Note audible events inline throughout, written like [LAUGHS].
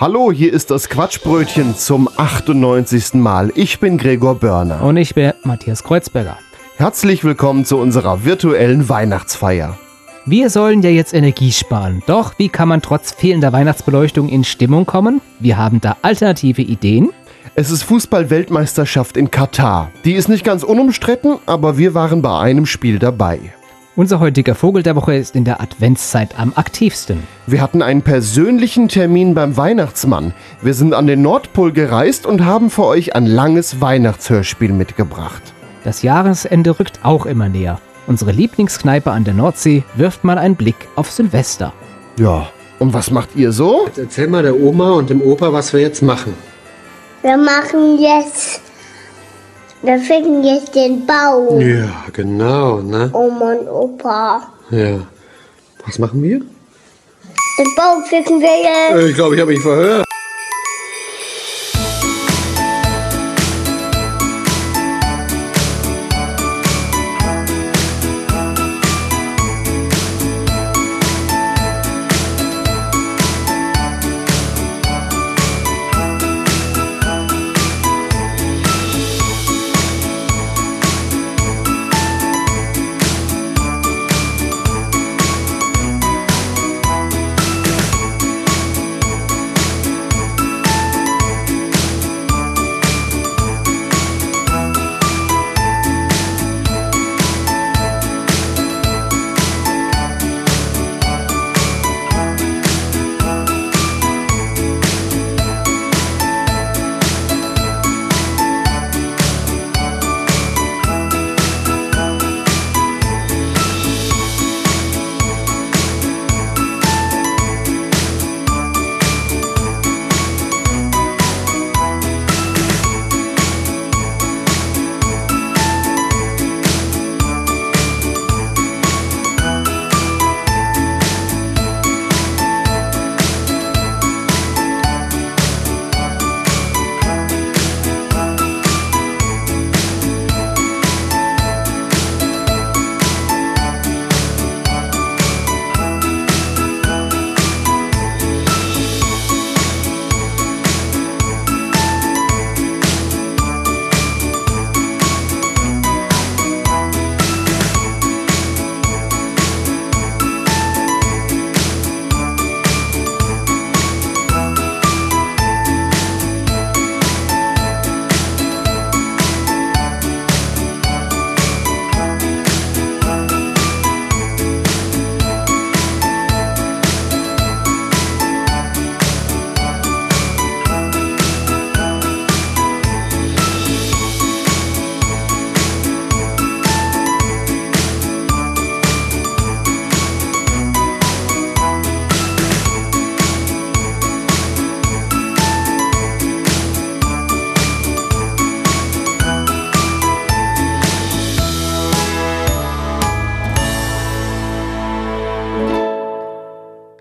Hallo, hier ist das Quatschbrötchen zum 98. Mal. Ich bin Gregor Börner. Und ich bin Matthias Kreuzberger. Herzlich willkommen zu unserer virtuellen Weihnachtsfeier. Wir sollen ja jetzt Energie sparen. Doch wie kann man trotz fehlender Weihnachtsbeleuchtung in Stimmung kommen? Wir haben da alternative Ideen. Es ist Fußball-Weltmeisterschaft in Katar. Die ist nicht ganz unumstritten, aber wir waren bei einem Spiel dabei. Unser heutiger Vogel der Woche ist in der Adventszeit am aktivsten. Wir hatten einen persönlichen Termin beim Weihnachtsmann. Wir sind an den Nordpol gereist und haben für euch ein langes Weihnachtshörspiel mitgebracht. Das Jahresende rückt auch immer näher. Unsere Lieblingskneipe an der Nordsee wirft mal einen Blick auf Silvester. Ja, und was macht ihr so? Jetzt erzähl mal der Oma und dem Opa, was wir jetzt machen. Wir machen jetzt, wir ficken jetzt den Baum. Ja, genau, ne? Oma und Opa. Ja. Was machen wir? Den Baum ficken wir jetzt. Ich glaube, ich habe mich verhört.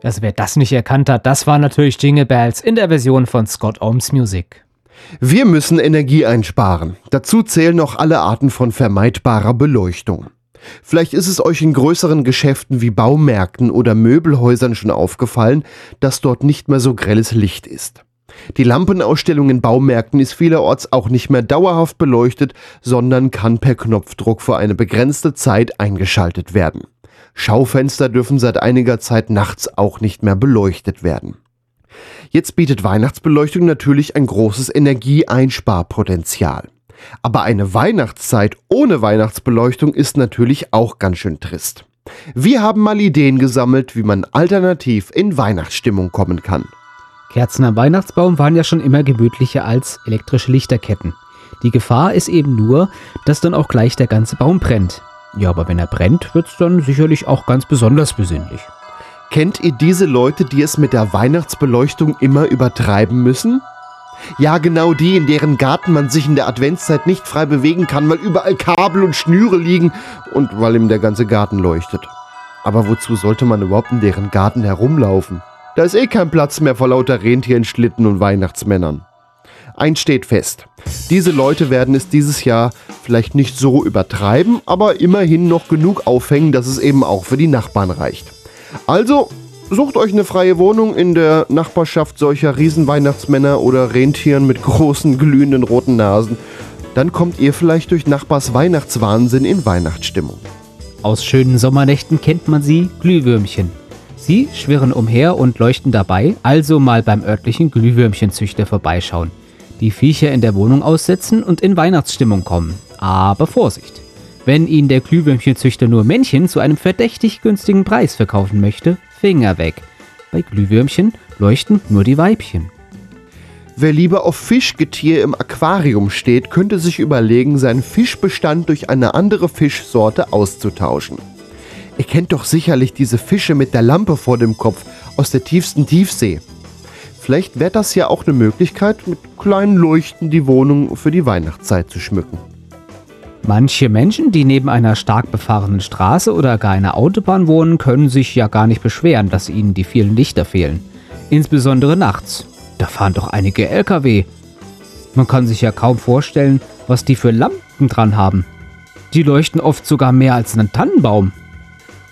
Also wer das nicht erkannt hat, das war natürlich Jingle Bells in der Version von Scott Ohms Music. Wir müssen Energie einsparen. Dazu zählen noch alle Arten von vermeidbarer Beleuchtung. Vielleicht ist es euch in größeren Geschäften wie Baumärkten oder Möbelhäusern schon aufgefallen, dass dort nicht mehr so grelles Licht ist. Die Lampenausstellung in Baumärkten ist vielerorts auch nicht mehr dauerhaft beleuchtet, sondern kann per Knopfdruck für eine begrenzte Zeit eingeschaltet werden. Schaufenster dürfen seit einiger Zeit nachts auch nicht mehr beleuchtet werden. Jetzt bietet Weihnachtsbeleuchtung natürlich ein großes Energieeinsparpotenzial. Aber eine Weihnachtszeit ohne Weihnachtsbeleuchtung ist natürlich auch ganz schön trist. Wir haben mal Ideen gesammelt, wie man alternativ in Weihnachtsstimmung kommen kann. Kerzen am Weihnachtsbaum waren ja schon immer gemütlicher als elektrische Lichterketten. Die Gefahr ist eben nur, dass dann auch gleich der ganze Baum brennt. Ja, aber wenn er brennt, wird's dann sicherlich auch ganz besonders besinnlich. Kennt ihr diese Leute, die es mit der Weihnachtsbeleuchtung immer übertreiben müssen? Ja, genau die, in deren Garten man sich in der Adventszeit nicht frei bewegen kann, weil überall Kabel und Schnüre liegen und weil ihm der ganze Garten leuchtet. Aber wozu sollte man überhaupt in deren Garten herumlaufen? Da ist eh kein Platz mehr vor lauter Rentieren, Schlitten und Weihnachtsmännern. Eins steht fest. Diese Leute werden es dieses Jahr vielleicht nicht so übertreiben, aber immerhin noch genug aufhängen, dass es eben auch für die Nachbarn reicht. Also sucht euch eine freie Wohnung in der Nachbarschaft solcher Riesenweihnachtsmänner oder Rentieren mit großen glühenden roten Nasen. Dann kommt ihr vielleicht durch Nachbars Weihnachtswahnsinn in Weihnachtsstimmung. Aus schönen Sommernächten kennt man sie, Glühwürmchen. Sie schwirren umher und leuchten dabei, also mal beim örtlichen Glühwürmchenzüchter vorbeischauen. Die Viecher in der Wohnung aussetzen und in Weihnachtsstimmung kommen. Aber Vorsicht! Wenn Ihnen der Glühwürmchenzüchter nur Männchen zu einem verdächtig günstigen Preis verkaufen möchte, Finger weg. Bei Glühwürmchen leuchten nur die Weibchen. Wer lieber auf Fischgetier im Aquarium steht, könnte sich überlegen, seinen Fischbestand durch eine andere Fischsorte auszutauschen. Ihr kennt doch sicherlich diese Fische mit der Lampe vor dem Kopf aus der tiefsten Tiefsee. Vielleicht wäre das ja auch eine Möglichkeit, mit kleinen Leuchten die Wohnung für die Weihnachtszeit zu schmücken. Manche Menschen, die neben einer stark befahrenen Straße oder gar einer Autobahn wohnen, können sich ja gar nicht beschweren, dass ihnen die vielen Lichter fehlen. Insbesondere nachts. Da fahren doch einige LKW. Man kann sich ja kaum vorstellen, was die für Lampen dran haben. Die leuchten oft sogar mehr als ein Tannenbaum.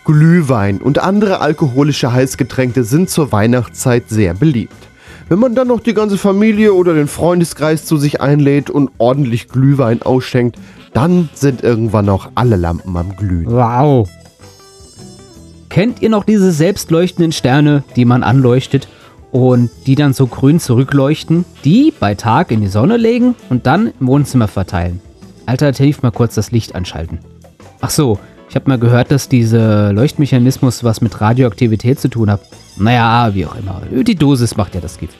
Glühwein und andere alkoholische Heißgetränke sind zur Weihnachtszeit sehr beliebt. Wenn man dann noch die ganze Familie oder den Freundeskreis zu sich einlädt und ordentlich Glühwein ausschenkt, dann sind irgendwann auch alle Lampen am Glühen. Wow. Kennt ihr noch diese selbstleuchtenden Sterne, die man anleuchtet und die dann so grün zurückleuchten, die bei Tag in die Sonne legen und dann im Wohnzimmer verteilen? Alternativ mal kurz das Licht anschalten. Ach so, ich habe mal gehört, dass dieser Leuchtmechanismus was mit Radioaktivität zu tun hat. Naja, wie auch immer. Die Dosis macht ja das Gift.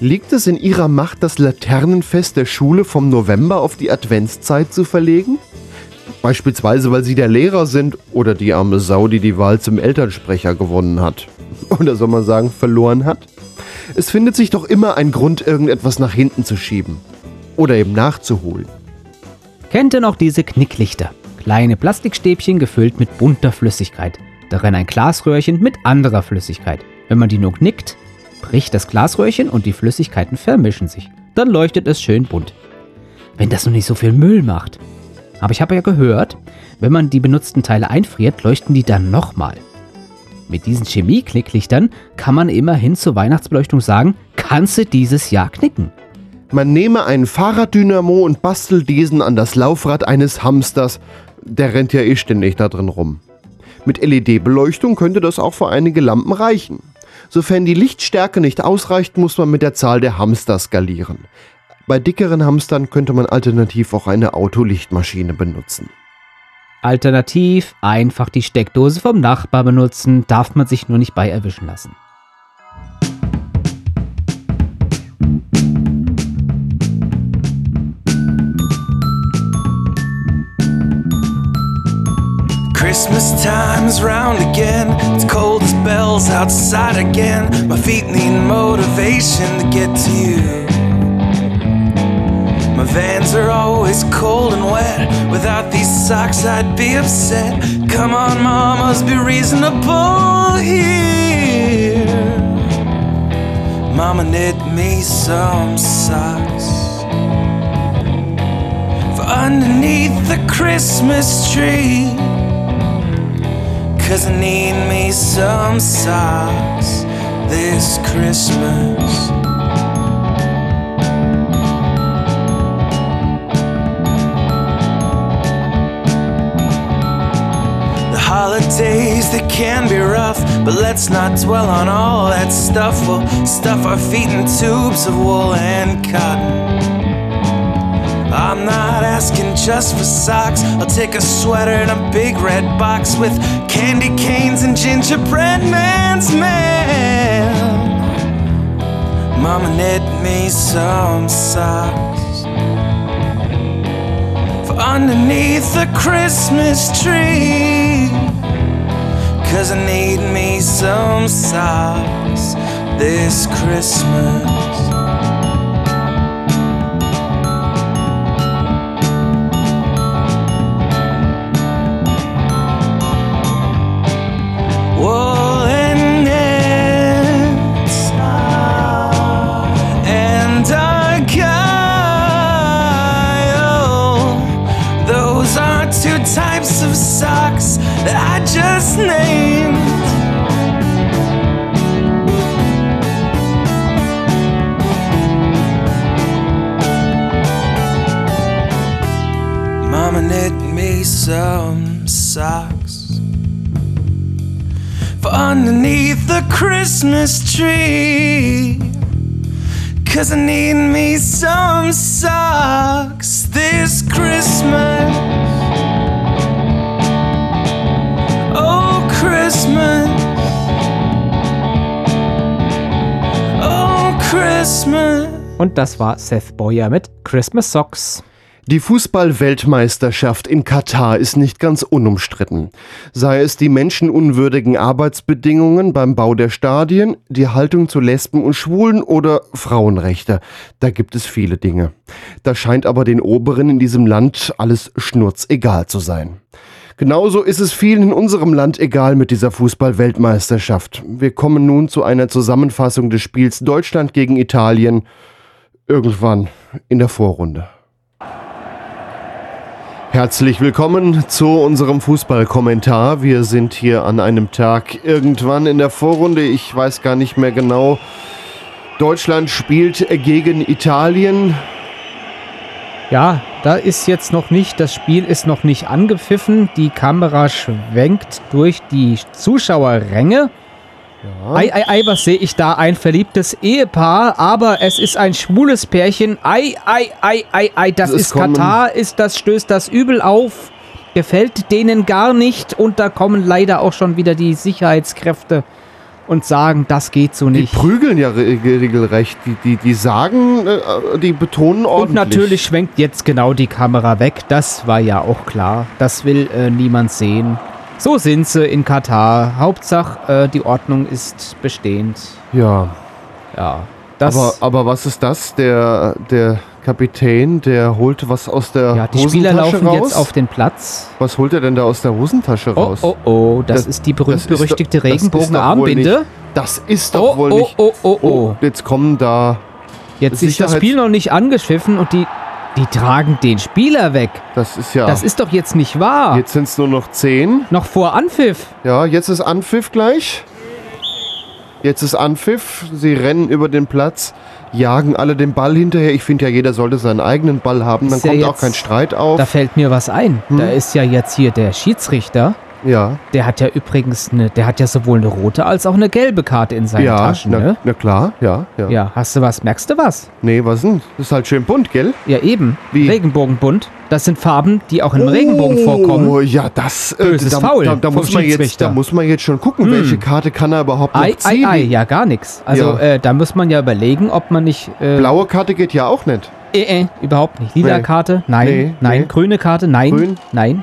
Liegt es in Ihrer Macht, das Laternenfest der Schule vom November auf die Adventszeit zu verlegen? Beispielsweise, weil Sie der Lehrer sind oder die arme Sau, die die Wahl zum Elternsprecher gewonnen hat. [LAUGHS] Oder soll man sagen, verloren hat? Es findet sich doch immer ein Grund, irgendetwas nach hinten zu schieben. Oder eben nachzuholen. Kennt ihr noch diese Knicklichter? Kleine Plastikstäbchen gefüllt mit bunter Flüssigkeit. Darin ein Glasröhrchen mit anderer Flüssigkeit. Wenn man die nur knickt, bricht das Glasröhrchen und die Flüssigkeiten vermischen sich. Dann leuchtet es schön bunt. Wenn das nur nicht so viel Müll macht. Aber ich habe ja gehört, wenn man die benutzten Teile einfriert, leuchten die dann nochmal. Mit diesen Chemie-Knicklichtern kann man immerhin zur Weihnachtsbeleuchtung sagen, kannst du dieses Jahr knicken. Man nehme einen Fahrraddynamo und bastelt diesen an das Laufrad eines Hamsters. Der rennt ja eh ständig da drin rum. Mit LED-Beleuchtung könnte das auch für einige Lampen reichen. Sofern die Lichtstärke nicht ausreicht, muss man mit der Zahl der Hamster skalieren. Bei dickeren Hamstern könnte man alternativ auch eine Autolichtmaschine benutzen. Alternativ einfach die Steckdose vom Nachbar benutzen, darf man sich nur nicht bei erwischen lassen. Christmas time's round again. It's cold as bells outside again. My feet need motivation to get to you. My vans are always cold and wet. Without these socks, I'd be upset. Come on, mamas, be reasonable here. Mama, knit me some socks for underneath the Christmas tree. Cause I need me some socks this Christmas. The holidays, they can be rough, but let's not dwell on all that stuff. We'll stuff our feet in tubes of wool and cotton. I'm not asking just for socks. I'll take a sweater and a big red box with candy canes and gingerbread man's man. Mama knit me some socks for underneath the Christmas tree. Cause I need me some socks this Christmas. Christmas tree. Cause I need me some socks this Christmas. Oh, Christmas. Oh, Christmas. Und das war Seth Boyer mit Christmas Socks. Die Fußball-Weltmeisterschaft in Katar ist nicht ganz unumstritten. Sei es die menschenunwürdigen Arbeitsbedingungen beim Bau der Stadien, die Haltung zu Lesben und Schwulen oder Frauenrechte. Da gibt es viele Dinge. Da scheint aber den Oberen in diesem Land alles schnurzegal zu sein. Genauso ist es vielen in unserem Land egal mit dieser Fußball-Weltmeisterschaft. Wir kommen nun zu einer Zusammenfassung des Spiels Deutschland gegen Italien irgendwann in der Vorrunde. Herzlich willkommen zu unserem Fußballkommentar. Wir sind hier an einem Tag irgendwann in der Vorrunde. Ich weiß gar nicht mehr genau. Deutschland spielt gegen Italien. Ja, da ist jetzt noch nicht, das Spiel ist noch nicht angepfiffen. Die Kamera schwenkt durch die Zuschauerränge. Ei, ei, ei, was sehe ich da? Ein verliebtes Ehepaar, aber es ist ein schwules Pärchen. Ei, ei, ei, ei, ei, das Es ist kommen- Katar, ist das, stößt das übel auf. Gefällt denen gar nicht und da kommen leider auch schon wieder die Sicherheitskräfte und sagen, das geht so Die nicht. prügeln ja re- regelrecht. Die, die, die sagen, äh, die betonen ordentlich. Und natürlich schwenkt jetzt genau die Kamera weg. Das war ja auch klar. Das will äh, niemand sehen. So sind sie in Katar. Hauptsache, äh, die Ordnung ist bestehend. Ja, Ja. Aber, aber was ist das? Der, der Kapitän, der holt was aus der ja, die Spieler Hosentasche laufen raus. jetzt auf den Platz. was holt er denn da aus der Hosentasche Oh, raus? oh, oh, das, Das- ist die das ist berühmt-berüchtigte doch- das ist doch wohl Regenbogenarmbinde. nicht- Das ist Oh, wohl oh, nicht. oh, oh, oh. Jetzt kommen da. Jetzt ist das Sicherheits- Spiel noch nicht angepfiffen und die, die tragen den Spieler weg. Das ist ja. Das ist doch jetzt nicht wahr. jetzt sind es nur noch zehn. Noch vor Anpfiff. Ja, jetzt ist Anpfiff gleich. Jetzt ist Anpfiff. Sie rennen über den Platz, jagen alle den Ball hinterher. Ich finde ja, jeder sollte seinen eigenen Ball haben. Dann Ist ja kommt auch jetzt- kein Streit auf. Da fällt mir was ein. Hm? Da ist ja jetzt hier der Schiedsrichter. Ja, Der hat ja übrigens eine, der hat ja sowohl eine rote als auch eine gelbe Karte in seinen ja, Taschen, na, ne? na klar, ja, ja, Ja, hast du was? Merkst du was? Nee, was denn? Das ist halt schön bunt, gell? Ja, eben. Wie? Regenbogenbunt. Das sind Farben, die auch im Regenbogen vorkommen. Oh, ja, das. Äh, Böses da, Foul da, da, muss man jetzt, da muss man jetzt schon gucken, Hm. welche Karte kann er überhaupt noch Ei, ei, ziehen. ei, ja, gar nichts. Also, Ja. äh, da muss man ja überlegen, ob man nicht. Äh, Blaue Karte geht ja auch nicht. Äh, äh, überhaupt nicht. Lila Nee. Karte? Nein. Nee, nein. nee. Grüne Karte? Nein. Grün? Nein.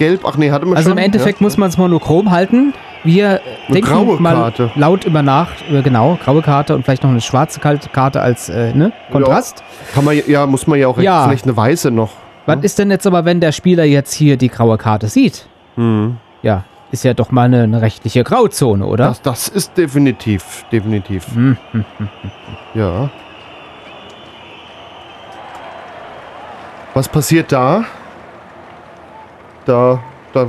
Gelb, ach nee, hatte man Also schon. im Endeffekt ja. muss man es monochrom halten. Wir Eine denken mal Karte. laut über nach, äh, genau, graue Karte und vielleicht noch eine schwarze Karte als äh, ne, Kontrast. Kann man, ja, muss man ja auch Ja. vielleicht eine weiße noch. Was ist denn jetzt aber, wenn der Spieler jetzt hier die graue Karte sieht? Hm. Ja, ist ja doch mal eine, eine rechtliche Grauzone, oder? Das, das ist definitiv, definitiv. Hm, hm, hm. Ja. Was passiert da? Da, da,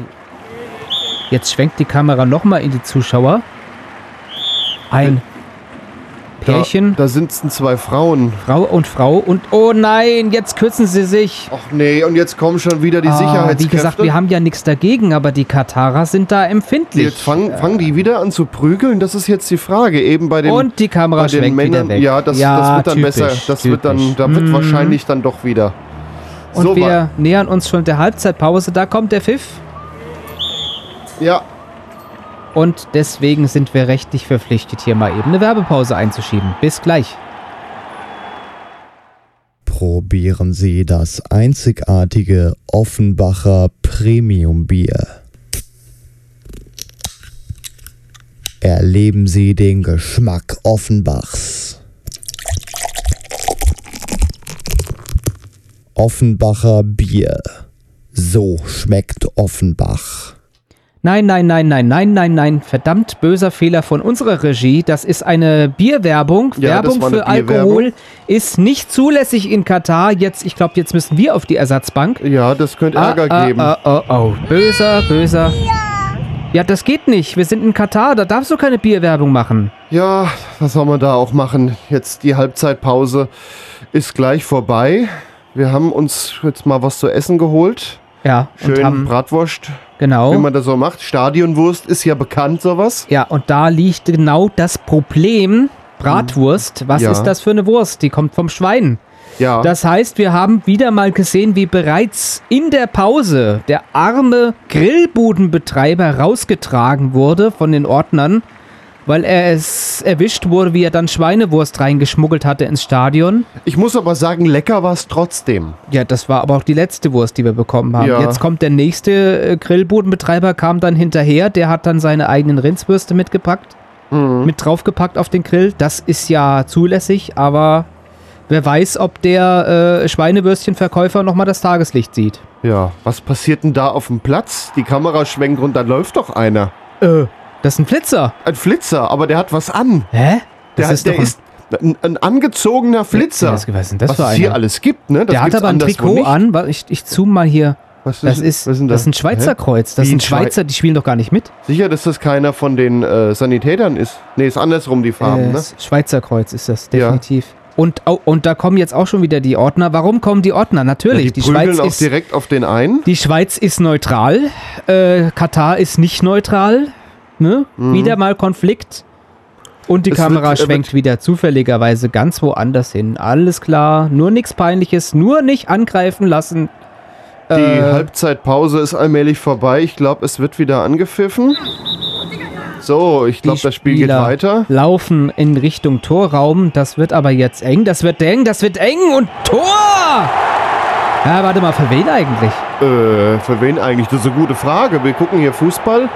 Jetzt schwenkt die Kamera nochmal in die Zuschauer. Ein Pärchen, da, sitzen zwei Frauen. Frau und Frau und oh nein, jetzt kürzen sie sich. Ach nee, und jetzt kommen schon wieder die Ah, Sicherheitskräfte. Wie gesagt, wir haben ja nichts dagegen, aber die Katarer sind da empfindlich. Jetzt fangen, fangen die wieder an zu prügeln? Das ist jetzt die Frage. Eben bei den, und die Kamera bei den schwenkt Männern. wieder weg. Ja, das, das wird dann typisch, besser. Das wird dann, typisch. da wird Mm. wahrscheinlich dann doch wieder. Und so wir war- nähern uns schon der Halbzeitpause. Da kommt der Pfiff. Ja, Und deswegen sind wir rechtlich verpflichtet, hier mal eben eine Werbepause einzuschieben. Bis gleich. Probieren Sie das einzigartige Offenbacher Premium Bier. Erleben Sie den Geschmack Offenbachs. Offenbacher Bier. So schmeckt Offenbach. Nein, nein, nein, nein, nein, nein, nein. Verdammt böser Fehler von unserer Regie. Das ist eine Bierwerbung. Ja, das Werbung war eine für Alkohol ist nicht zulässig in Katar. Jetzt, ich glaube, jetzt müssen wir auf die Ersatzbank. Ja, das könnte Ärger ah, geben. Ah, oh, oh. Böser, böser. Ja, das geht nicht. Wir sind in Katar. Da darfst du keine Bierwerbung machen. Ja, was soll man da auch machen? Jetzt die Halbzeitpause ist gleich vorbei. Wir haben uns jetzt mal was zu essen geholt. Ja, und Schön haben, Bratwurst, wie genau. man das so macht. Stadionwurst ist ja bekannt, sowas. Ja, und da liegt genau das Problem. Bratwurst, was Ja. ist das für eine Wurst? Die kommt vom Schwein. Ja. Das heißt, wir haben wieder mal gesehen, wie bereits in der Pause der arme Grillbudenbetreiber rausgetragen wurde von den Ordnern, weil er es erwischt wurde, wie er dann Schweinewurst reingeschmuggelt hatte ins Stadion. ich muss aber sagen, lecker war es trotzdem. Ja, das war aber auch die letzte Wurst, die wir bekommen haben. Ja. Jetzt kommt der nächste äh, Grillbudenbetreiber, kam dann hinterher, der hat dann seine eigenen Rindswürste mitgepackt, Mhm. mit draufgepackt auf den Grill. Das ist ja zulässig, aber wer weiß, ob der äh, Schweinewürstchenverkäufer nochmal das Tageslicht sieht. Ja, was passiert denn da auf dem Platz? Die Kamera schwenkt und da läuft doch einer. Äh, das ist ein Flitzer. Ein Flitzer, aber der hat was an. Hä? Der, Das ist der ist ein, ein angezogener Flitzer. Was, was das was es hier alles gibt, ne? Das Der hat aber ein Trikot an. Ich, ich zoome mal hier. Was Das ist, was das ist ein Schweizer Hä? Kreuz. Das sind Schweizer, die spielen doch gar nicht mit. Sicher, dass das keiner von den äh, Sanitätern ist. Nee, ist andersrum die Farben, Äh, ne? das Schweizer Kreuz ist das, Ja. definitiv. Und, au- und da kommen jetzt auch schon wieder die Ordner. Warum kommen die Ordner? Ja, Natürlich, die die, prügeln Schweiz auch ist, direkt auf den einen. die Schweiz ist neutral. Äh, Katar ist nicht neutral. Ne? Wieder mal Konflikt. Und die Mhm. Es Kamera wird- äh, schwenkt wieder zufälligerweise ganz woanders hin. Alles klar, nur nichts Peinliches, nur nicht angreifen lassen. Die Äh, Halbzeitpause ist allmählich vorbei. Ich glaube, es wird wieder angepfiffen. So, ich glaube, das Spiel geht weiter. Laufen in Richtung Torraum. Das wird aber jetzt eng. Das wird eng. Das wird eng. Und Tor! Ja, warte mal, für wen eigentlich? Äh, für wen eigentlich? Das ist eine gute Frage. Wir gucken hier Fußball.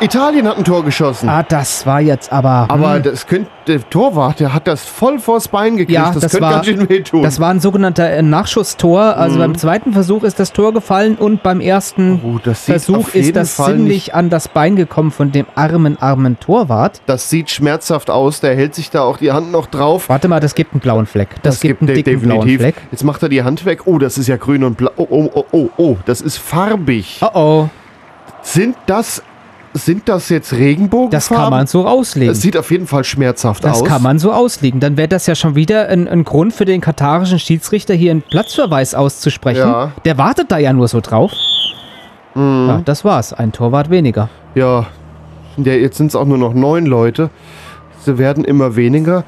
Italien hat ein Tor geschossen. Ah, das war jetzt aber. Aber hm, das könnte, der Torwart, der hat das voll vors Bein gekriegt. Ja, das, das könnte war- ganz schön wehtun. das war ein sogenannter äh, Nachschusstor. Also Mhm. beim zweiten Versuch ist das Tor gefallen und beim ersten oh, das Versuch ist das Fall ziemlich an das Bein gekommen von dem armen, armen Torwart. Das sieht schmerzhaft aus. Der hält sich da auch die Hand noch drauf. Warte mal, das gibt einen blauen Fleck. Das, gibt einen dicken blauen Fleck. Jetzt macht er die Hand weg. Oh, das ist ja grün und blau. Oh, oh, oh, oh, oh. Das ist farbig. Oh oh, Sind das, sind das jetzt Regenbogenfarben? das kann man so auslegen. Es sieht auf jeden Fall schmerzhaft Das aus. kann man so auslegen. Dann wäre das ja schon wieder ein, ein Grund für den katarischen Schiedsrichter, hier einen Platzverweis auszusprechen. Ja. Mhm. Der wartet da ja nur so drauf. Ja, das war's. Ein Torwart weniger. Ja, ja jetzt sind es auch nur noch neun Leute. Sie werden immer weniger.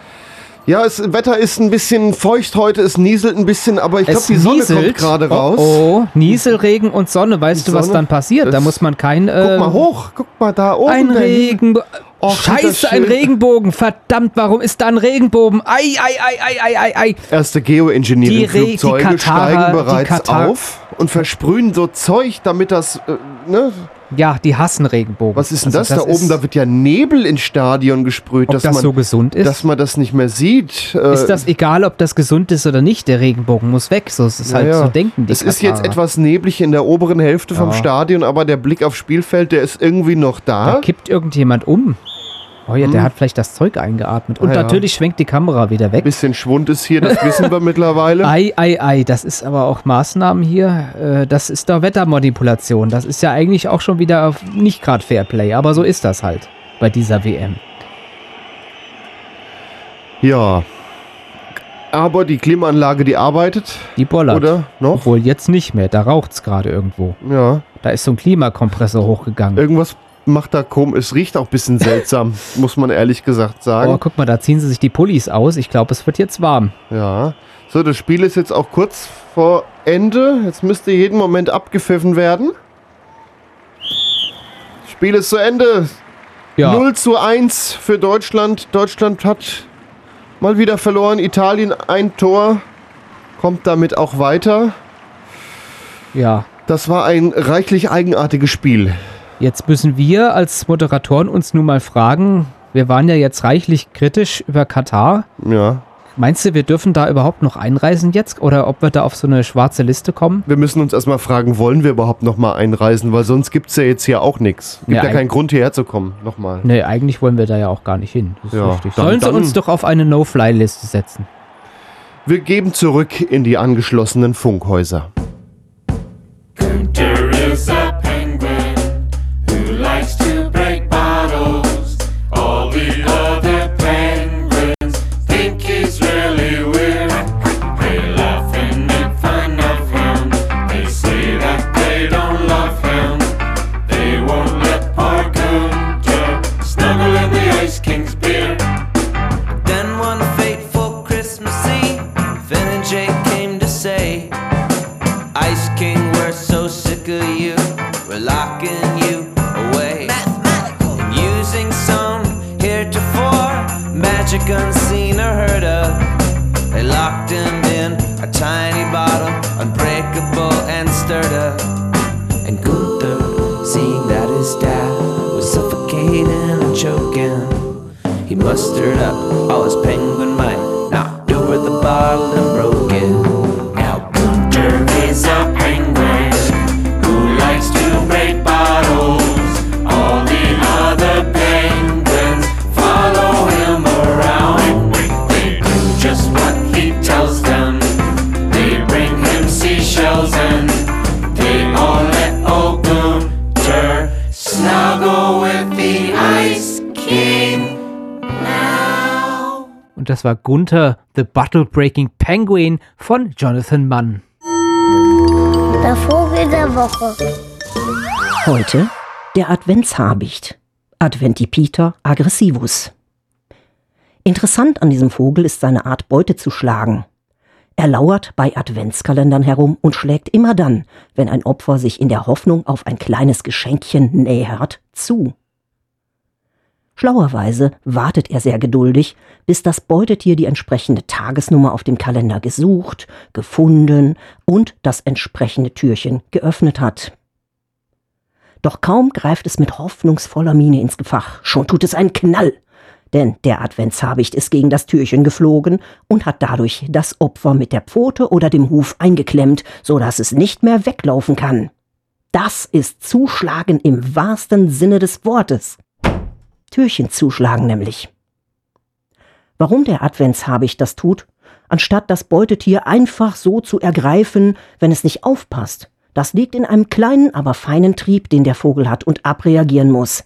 Ja, das Wetter ist ein bisschen feucht heute, es nieselt ein bisschen, aber ich glaube, die Sonne kommt nieselt. gerade raus. Oh, oh, Nieselregen und Sonne. Weißt Und du, was Sonne? dann passiert? Da muss man kein... Guck Äh, mal hoch, guck mal da oben. Ein Regenbogen. Sieht das Scheiße, ein Regenbogen. Verdammt, warum ist da ein Regenbogen? Ei, ei, ei, ei, ei, ei, ei. Erste Geoengineering-Flugzeuge steigen bereits auf und versprühen so Zeug, damit das, äh, ne? Ja, die hassen Regenbogen. Was ist denn Also das, da oben? Da wird ja Nebel ins Stadion gesprüht, ob dass, das man, so gesund ist? dass man das nicht mehr sieht. Äh, ist das egal, ob das gesund ist oder nicht? Der Regenbogen muss weg. So ist es halt Naja. so denken die Es ist jetzt etwas neblig in der oberen Hälfte vom Ja. Stadion, aber der Blick aufs Spielfeld, der ist irgendwie noch Da da. kippt irgendjemand um. Oh ja, der hat vielleicht das Zeug eingeatmet. Und Ah, ja. natürlich schwenkt die Kamera wieder weg. Bisschen Schwund ist hier, das wissen wir [LAUGHS] mittlerweile. Ei, ei, ei, das ist aber auch Maßnahmen hier. Äh, das ist doch Wettermanipulation. Das ist ja eigentlich auch schon wieder nicht gerade Fairplay, aber so ist das halt bei dieser WM. Ja. Aber die Klimaanlage, die arbeitet, Die bollert. oder? Noch? Obwohl jetzt nicht mehr, da raucht's gerade irgendwo. Ja. Da ist so ein Klimakompressor hochgegangen. Irgendwas macht da komisch. Es riecht auch ein bisschen seltsam, [LAUGHS] muss man ehrlich gesagt Oh, sagen. guck mal, da ziehen sie sich die Pullis aus. Ich glaube, es wird jetzt warm. Ja. So, das Spiel ist jetzt auch kurz vor Ende. Jetzt müsste jeden Moment abgepfiffen werden. Spiel ist zu Ende. Ja, 0 zu 1 für Deutschland. Deutschland hat mal wieder verloren. Italien ein Tor. Kommt damit auch weiter. ja. Das war ein reichlich eigenartiges Spiel. Jetzt müssen wir als Moderatoren uns nun mal fragen, wir waren ja jetzt reichlich kritisch über Katar. Ja. Meinst du, wir dürfen da überhaupt noch einreisen jetzt oder ob wir da auf so eine schwarze Liste kommen? Wir müssen uns erstmal fragen, wollen wir überhaupt nochmal einreisen, weil sonst gibt es ja jetzt hier auch nichts. Gibt Ja, ja, keinen Grund hierher zu kommen. Nochmal. Nee, eigentlich wollen wir da ja auch gar nicht hin. Das ist Ja, richtig. dann- Sollen sie uns doch auf eine No-Fly-Liste setzen? Wir geben zurück in die angeschlossenen Funkhäuser. There magic unseen or heard of. They locked him in a tiny bottle, unbreakable and stirred up. And Gunther, seeing that his dad was suffocating and choking, he mustered up all his penguin might, knocked over the bottle and broke das war Gunther, The Bottle Breaking Penguin von Jonathan Mann. Der Vogel der Woche. Heute der Adventshabicht. Adventipiter aggressivus. Interessant an diesem Vogel ist seine Art, Beute zu schlagen. Er lauert bei Adventskalendern herum und schlägt immer dann, wenn ein Opfer sich in der Hoffnung auf ein kleines Geschenkchen nähert, zu. Schlauerweise wartet er sehr geduldig, bis das Beutetier die entsprechende Tagesnummer auf dem Kalender gesucht, gefunden und das entsprechende Türchen geöffnet hat. Doch kaum greift es mit hoffnungsvoller Miene ins Gefach, schon tut es einen Knall. Denn der Adventshabicht ist gegen das Türchen geflogen und hat dadurch das Opfer mit der Pfote oder dem Huf eingeklemmt, so dass es nicht mehr weglaufen kann. Das ist Zuschlagen im wahrsten Sinne des Wortes. Türchen zuschlagen nämlich. Warum der Adventshabicht das tut, anstatt das Beutetier einfach so zu ergreifen, wenn es nicht aufpasst, das liegt in einem kleinen, aber feinen Trieb, den der Vogel hat und abreagieren muss.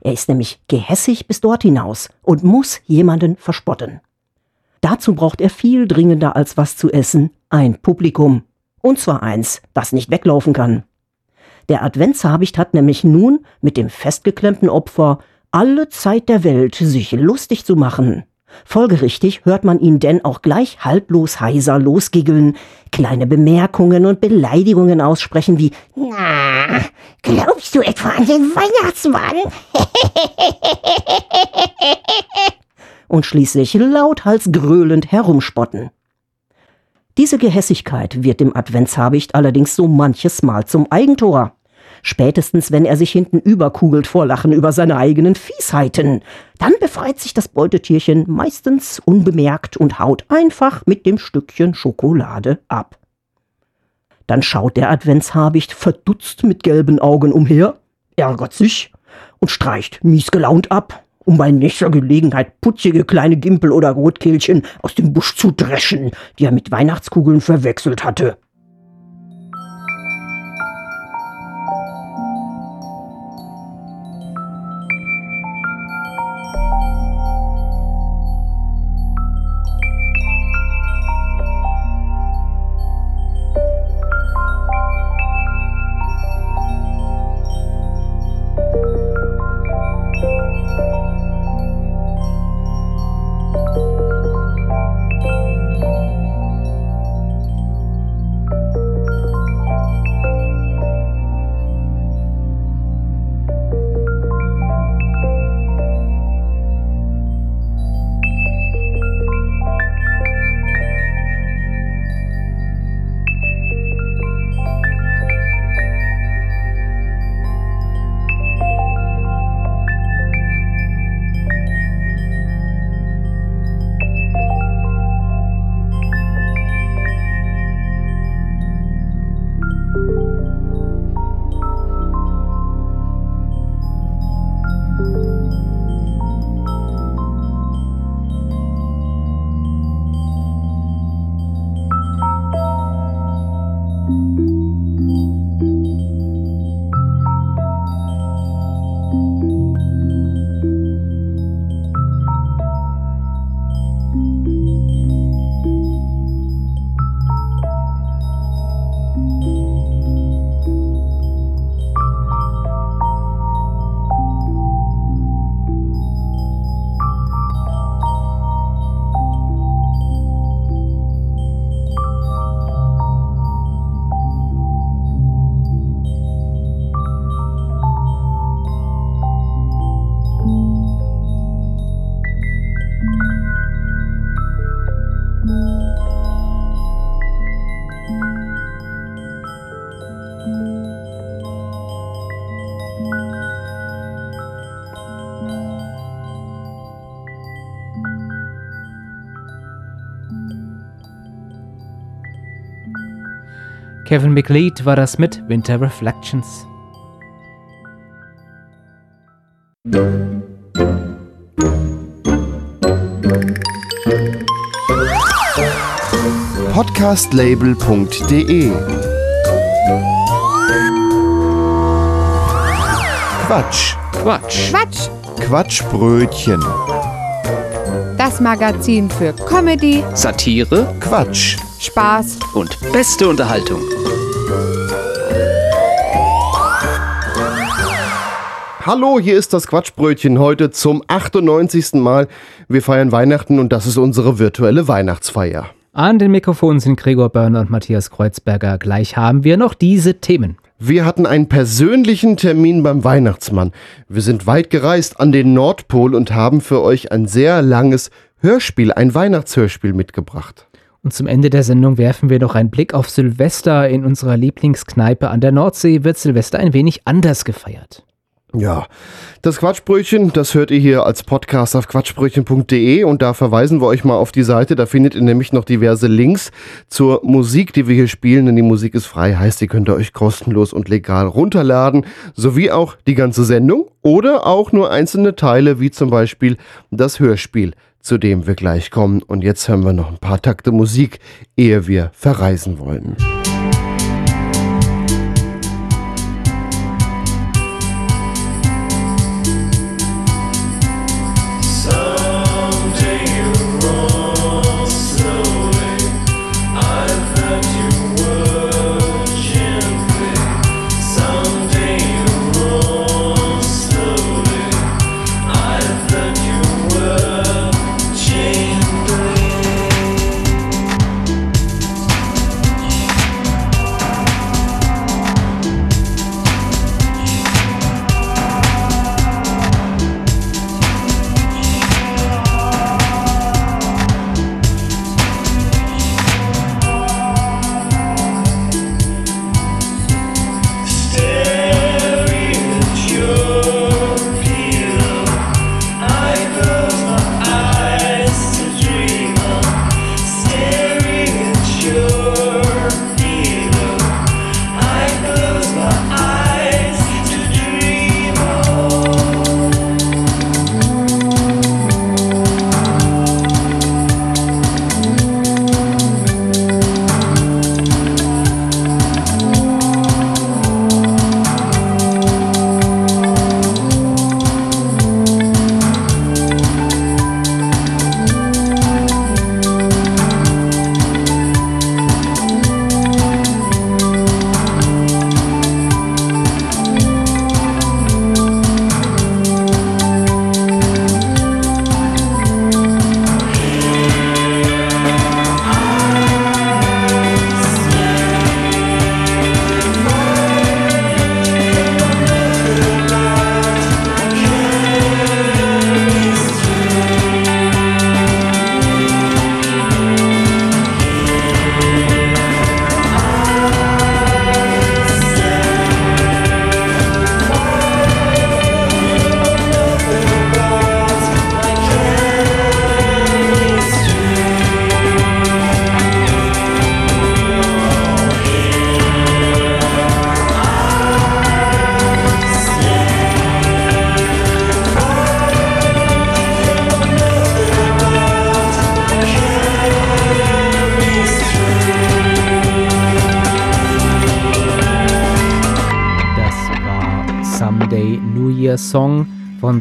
Er ist nämlich gehässig bis dort hinaus und muss jemanden verspotten. Dazu braucht er viel dringender als was zu essen, ein Publikum. Und zwar eins, das nicht weglaufen kann. Der Adventshabicht hat nämlich nun mit dem festgeklemmten Opfer alle Zeit der Welt, sich lustig zu machen. Folgerichtig hört man ihn denn auch gleich halblos heiser losgiggeln, kleine Bemerkungen und Beleidigungen aussprechen wie Na, glaubst du etwa an den Weihnachtsmann? [LAUGHS] und schließlich lauthals gröhlend herumspotten. Diese Gehässigkeit wird dem Adventshabicht allerdings so manches Mal zum Eigentor. Spätestens, wenn er sich hinten überkugelt vor Lachen über seine eigenen Fiesheiten. Dann befreit sich das Beutetierchen meistens unbemerkt und haut einfach mit dem Stückchen Schokolade ab. Dann schaut der Adventshabicht verdutzt mit gelben Augen umher, ärgert sich und streicht miesgelaunt ab, um bei nächster Gelegenheit putzige kleine Gimpel oder Rotkehlchen aus dem Busch zu dreschen, die er mit Weihnachtskugeln verwechselt hatte. Kevin McLeod war das mit Winter Reflections. Podcastlabel.de Quatsch. Quatsch. Quatsch, Quatschbrötchen. das Magazin für Comedy, Satire Quatsch. Spaß und beste Unterhaltung. Hallo, hier ist das Quatschbrötchen heute zum 98. Mal. Wir feiern Weihnachten und das ist unsere virtuelle Weihnachtsfeier. An den Mikrofonen sind Gregor Börner und Matthias Kreuzberger. Gleich haben wir noch diese Themen. Wir hatten einen persönlichen Termin beim Weihnachtsmann. Wir sind weit gereist an den Nordpol und haben für euch ein sehr langes Hörspiel, ein Weihnachtshörspiel mitgebracht. Und zum Ende der Sendung werfen wir noch einen Blick auf Silvester. In unserer Lieblingskneipe an der Nordsee wird Silvester ein wenig anders gefeiert. Ja, das Quatschbrötchen, das hört ihr hier als Podcast auf quatschbrötchen.de und da verweisen wir euch mal auf die Seite. Da findet ihr nämlich noch diverse Links zur Musik, die wir hier spielen, denn die Musik ist frei, heißt, ihr könnt ihr euch kostenlos und legal runterladen, sowie auch die ganze Sendung oder auch nur einzelne Teile, wie zum Beispiel das Hörspiel, zu dem wir gleich kommen. Und jetzt hören wir noch ein paar Takte Musik, ehe wir verreisen wollen.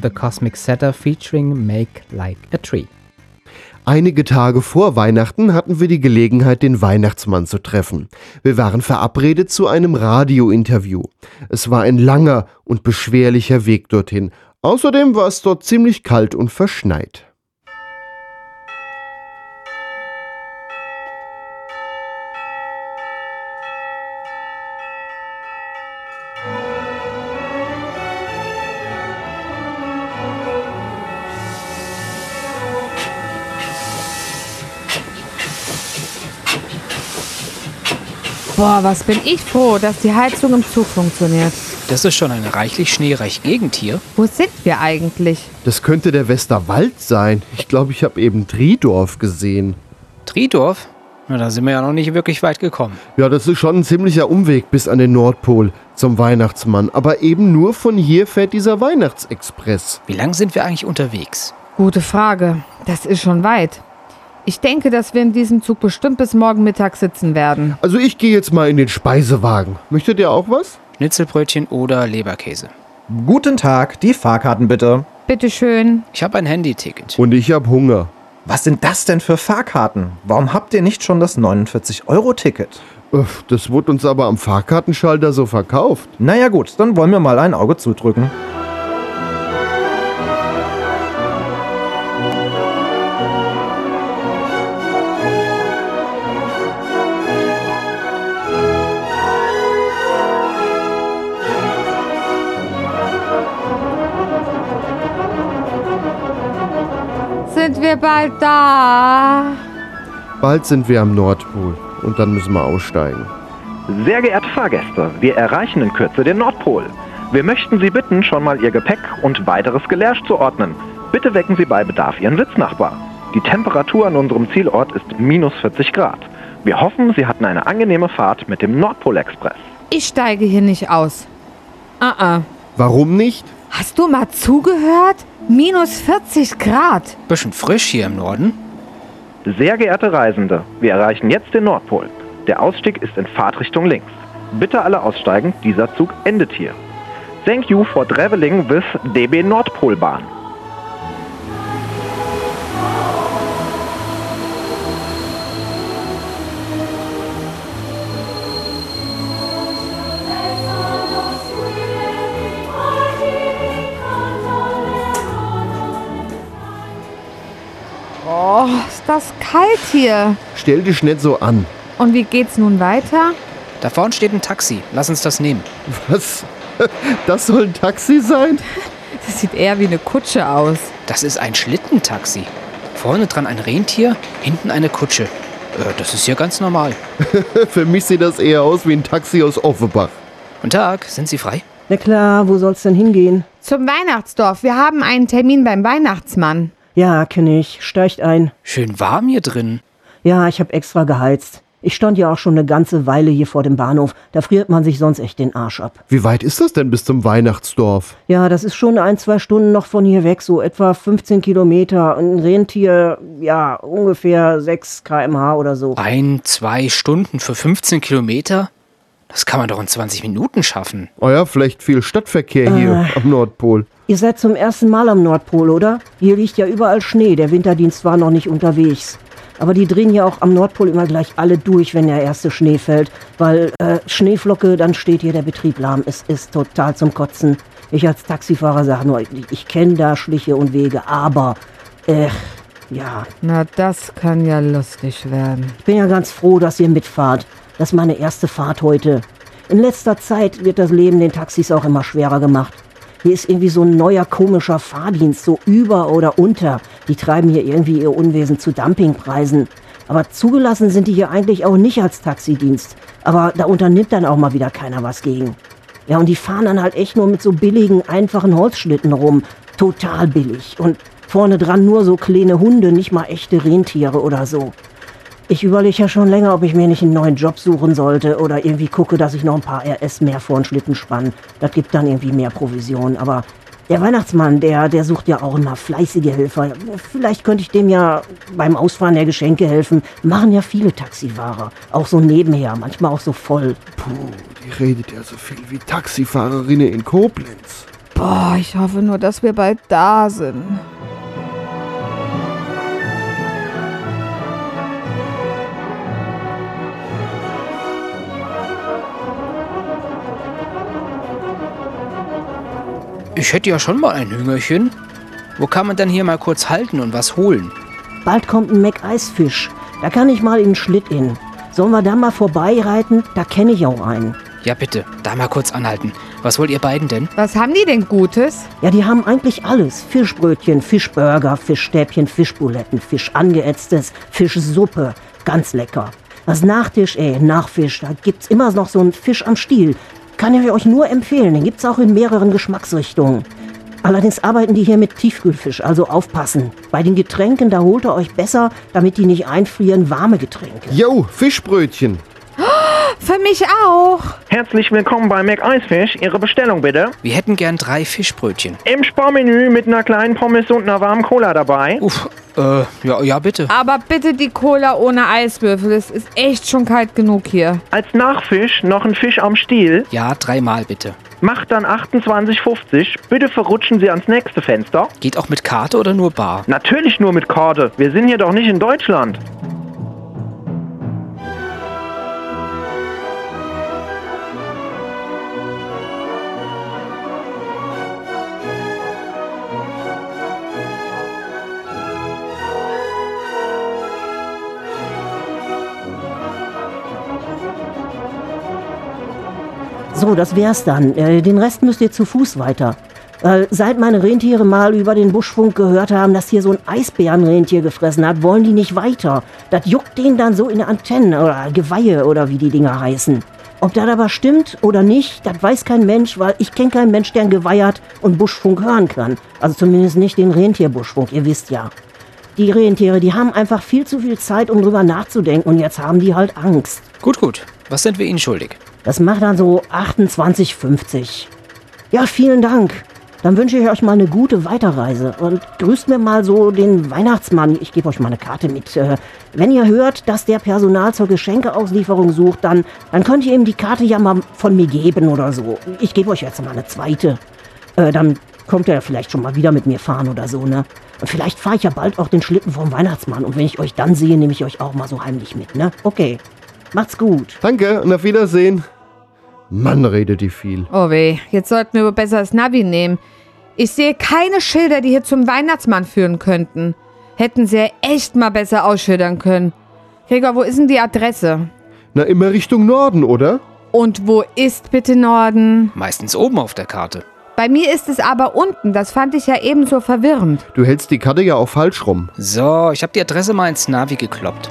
The Cosmic Setter featuring Make Like a Tree. Einige Tage vor Weihnachten hatten wir die Gelegenheit, den Weihnachtsmann zu treffen. Wir waren verabredet zu einem Radiointerview. Es war ein langer und beschwerlicher Weg dorthin. Außerdem war es dort ziemlich kalt und verschneit. Boah, was bin ich froh, dass die Heizung im Zug funktioniert. Das ist schon eine reichlich schneereiche Gegend hier. Wo sind wir eigentlich? Das könnte der Westerwald sein. Ich glaube, ich habe eben Triedorf gesehen. Triedorf? Na, da sind wir ja noch nicht wirklich weit gekommen. Ja, das ist schon ein ziemlicher Umweg bis an den Nordpol zum Weihnachtsmann. Aber eben nur von hier fährt dieser Weihnachtsexpress. Wie lang sind wir eigentlich unterwegs? Gute Frage. Das ist schon weit. Ich denke, dass wir in diesem Zug bestimmt bis morgen Mittag sitzen werden. Also ich gehe jetzt mal in den Speisewagen. Möchtet ihr auch was? Schnitzelbrötchen oder Leberkäse? Guten Tag, die Fahrkarten bitte. Bitteschön. Ich habe ein Handyticket. Und ich hab Hunger. Was sind das denn für Fahrkarten? Warum habt ihr nicht schon das 49-Euro-Ticket? Uff, Das wurde uns aber am Fahrkartenschalter so verkauft. Naja gut, dann wollen wir mal ein Auge zudrücken. Wir bald da? Bald sind wir am Nordpol und dann müssen wir aussteigen. Sehr geehrte Fahrgäste, wir erreichen in Kürze den Nordpol. Wir möchten Sie bitten, schon mal Ihr Gepäck und weiteres Gelärsch zu ordnen. Bitte wecken Sie bei Bedarf Ihren Sitznachbar. Die Temperatur an unserem Zielort ist minus 40 Grad. Wir hoffen, Sie hatten eine angenehme Fahrt mit dem Nordpol-Express. Ich steige hier nicht aus. Ah, ah. Warum nicht? Hast du mal zugehört? Minus 40 Grad. Bisschen frisch hier im Norden. Sehr geehrte Reisende, wir erreichen jetzt den Nordpol. Der Ausstieg ist in Fahrtrichtung links. Bitte alle aussteigen, dieser Zug endet hier. Thank you for traveling with DB Nordpolbahn. Oh, ist das kalt hier. Stell dich nicht so an. Und wie geht's nun weiter? Da vorne steht ein Taxi. Lass uns das nehmen. Was? Das soll ein Taxi sein? Das sieht eher wie eine Kutsche aus. Das ist ein Schlittentaxi. Vorne dran ein Rentier, hinten eine Kutsche. Äh, das ist ja ganz normal. [LAUGHS] Für mich sieht das eher aus wie ein Taxi aus Offenbach. Guten Tag, sind Sie frei? Na klar, wo soll's denn hingehen? Zum Weihnachtsdorf. Wir haben einen Termin beim Weihnachtsmann. Ja, kenn ich. Steigt ein. Schön warm hier drin. Ja, ich hab extra geheizt. Ich stand ja auch schon eine ganze Weile hier vor dem Bahnhof. Da friert man sich sonst echt den Arsch ab. Wie weit ist das denn bis zum Weihnachtsdorf? Ja, das ist schon ein, zwei Stunden noch von hier weg, so etwa 15 Kilometer. Ein Rentier, ja, ungefähr 6 kmh oder so. Ein, zwei Stunden für 15 Kilometer? Das kann man doch in 20 Minuten schaffen. Oh ja, vielleicht viel Stadtverkehr hier am Nordpol. Ihr seid zum ersten Mal am Nordpol, oder? Hier liegt ja überall Schnee. Der Winterdienst war noch nicht unterwegs. Aber die drehen ja auch am Nordpol immer gleich alle durch, wenn der erste Schnee fällt. Weil äh, Schneeflocke, dann steht hier der Betrieb lahm. Es ist total zum Kotzen. Ich als Taxifahrer sage nur, ich, ich kenne da Schliche und Wege, aber, äh, ja. Na, das kann ja lustig werden. Ich bin ja ganz froh, dass ihr mitfahrt. Das ist meine erste Fahrt heute. In letzter Zeit wird das Leben den Taxis auch immer schwerer gemacht. Hier ist irgendwie so ein neuer komischer Fahrdienst, so über oder unter. Die treiben hier irgendwie ihr Unwesen zu Dumpingpreisen. Aber zugelassen sind die hier eigentlich auch nicht als Taxidienst. Aber da unternimmt dann auch mal wieder keiner was gegen. Ja, und die fahren dann halt echt nur mit so billigen, einfachen Holzschlitten rum. Total billig. Und vorne dran nur so kleine Hunde, nicht mal echte Rentiere oder so. Ich überlege ja schon länger, ob ich mir nicht einen neuen Job suchen sollte oder irgendwie gucke, dass ich noch ein paar RS mehr vor den Schlitten spann. Das gibt dann irgendwie mehr Provision. Aber der Weihnachtsmann, der, der sucht ja auch immer fleißige Helfer. Vielleicht könnte ich dem ja beim Ausfahren der Geschenke helfen. Machen ja viele Taxifahrer. Auch so nebenher, manchmal auch so voll. Puh, die redet ja so viel wie Taxifahrerinnen in Koblenz. Boah, ich hoffe nur, dass wir bald da sind. Ich hätte ja schon mal ein Hüngerchen. Wo kann man denn hier mal kurz halten und was holen? Bald kommt ein Mac-Eisfisch. Da kann ich mal in den Schlitt in. Sollen wir da mal vorbeireiten? Da kenne ich auch einen. Ja, bitte, da mal kurz anhalten. Was wollt ihr beiden denn? Was haben die denn Gutes? Ja, die haben eigentlich alles. Fischbrötchen, Fischburger, Fischstäbchen, Fischbuletten, Fisch angeätztes, Fischsuppe. Ganz lecker. Das Nachtisch, ey, Nachfisch, da gibt's immer noch so einen Fisch am Stiel. Kann ich euch nur empfehlen. Den gibt's auch in mehreren Geschmacksrichtungen. Allerdings arbeiten die hier mit Tiefkühlfisch, also aufpassen. Bei den Getränken, da holt ihr euch besser, damit die nicht einfrieren, warme Getränke. Jo, Fischbrötchen. Für mich auch. Herzlich willkommen bei Mac Eisfisch. Ihre Bestellung bitte. Wir hätten gern drei Fischbrötchen. Im Sparmenü mit einer kleinen Pommes und einer warmen Cola dabei. Uff, äh, ja, ja, bitte. Aber bitte die Cola ohne Eiswürfel. Es ist echt schon kalt genug hier. Als Nachfisch noch ein Fisch am Stiel. Ja, dreimal bitte. Macht dann 28,50. Bitte verrutschen Sie ans nächste Fenster. Geht auch mit Karte oder nur bar? Natürlich nur mit Karte. Wir sind hier doch nicht in Deutschland. So, das wär's dann. Äh, den Rest müsst ihr zu Fuß weiter. Äh, seit meine Rentiere mal über den Buschfunk gehört haben, dass hier so ein Eisbärenrentier gefressen hat, wollen die nicht weiter. Das juckt denen dann so in Antennen oder Geweihe oder wie die Dinger heißen. Ob das aber stimmt oder nicht, das weiß kein Mensch, weil ich kenne keinen Mensch, der ein Geweih hat und Buschfunk hören kann. Also zumindest nicht den Rentierbuschfunk, ihr wisst ja. Die Rentiere, die haben einfach viel zu viel Zeit, um drüber nachzudenken und jetzt haben die halt Angst. Gut, gut. Was sind wir Ihnen schuldig? Das macht dann so 28,50. Ja, vielen Dank. Dann wünsche ich euch mal eine gute Weiterreise und grüßt mir mal so den Weihnachtsmann. Ich gebe euch mal eine Karte mit. Äh, Wenn ihr hört, dass der Personal zur Geschenkeauslieferung sucht, dann, dann könnt ihr ihm die Karte ja mal von mir geben oder so. Ich gebe euch jetzt mal eine zweite. Äh, Dann kommt er vielleicht schon mal wieder mit mir fahren oder so, ne? Und vielleicht fahre ich ja bald auch den Schlitten vom Weihnachtsmann. Und wenn ich euch dann sehe, nehme ich euch auch mal so heimlich mit, ne? Okay. Macht's gut. Danke und auf Wiedersehen. Mann, redet die viel. Oh weh, jetzt sollten wir wohl besser das Navi nehmen. Ich sehe keine Schilder, die hier zum Weihnachtsmann führen könnten. Hätten sie ja echt mal besser ausschildern können. Gregor, wo ist denn die Adresse? Na, immer Richtung Norden, oder? Und wo ist bitte Norden? Meistens oben auf der Karte. Bei mir ist es aber unten. Das fand ich ja ebenso verwirrend. Du hältst die Karte ja auch falsch rum. So, ich habe die Adresse mal ins Navi gekloppt.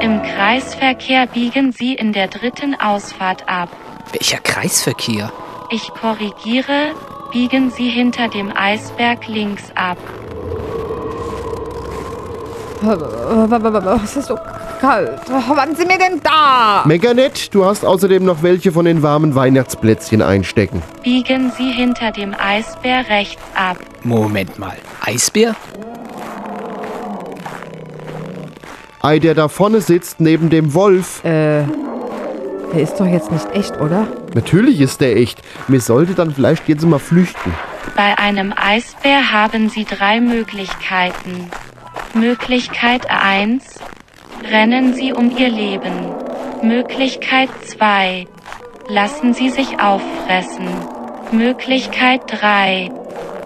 Im Kreisverkehr biegen Sie in der dritten Ausfahrt ab. Welcher Kreisverkehr? Ich korrigiere, biegen Sie hinter dem Eisberg links ab. Es ist so kalt. Wann sind wir denn da? Mega nett, du hast außerdem noch welche von den warmen Weihnachtsplätzchen einstecken. Biegen Sie hinter dem Eisbär rechts ab. Moment mal. Eisbär? Ei, der da vorne sitzt, neben dem Wolf. Äh, der ist doch jetzt nicht echt, oder? Natürlich ist der echt. Mir sollte dann vielleicht jetzt mal flüchten. Bei einem Eisbär haben Sie drei Möglichkeiten. Möglichkeit 1. Rennen Sie um Ihr Leben. Möglichkeit 2. Lassen Sie sich auffressen. Möglichkeit 3.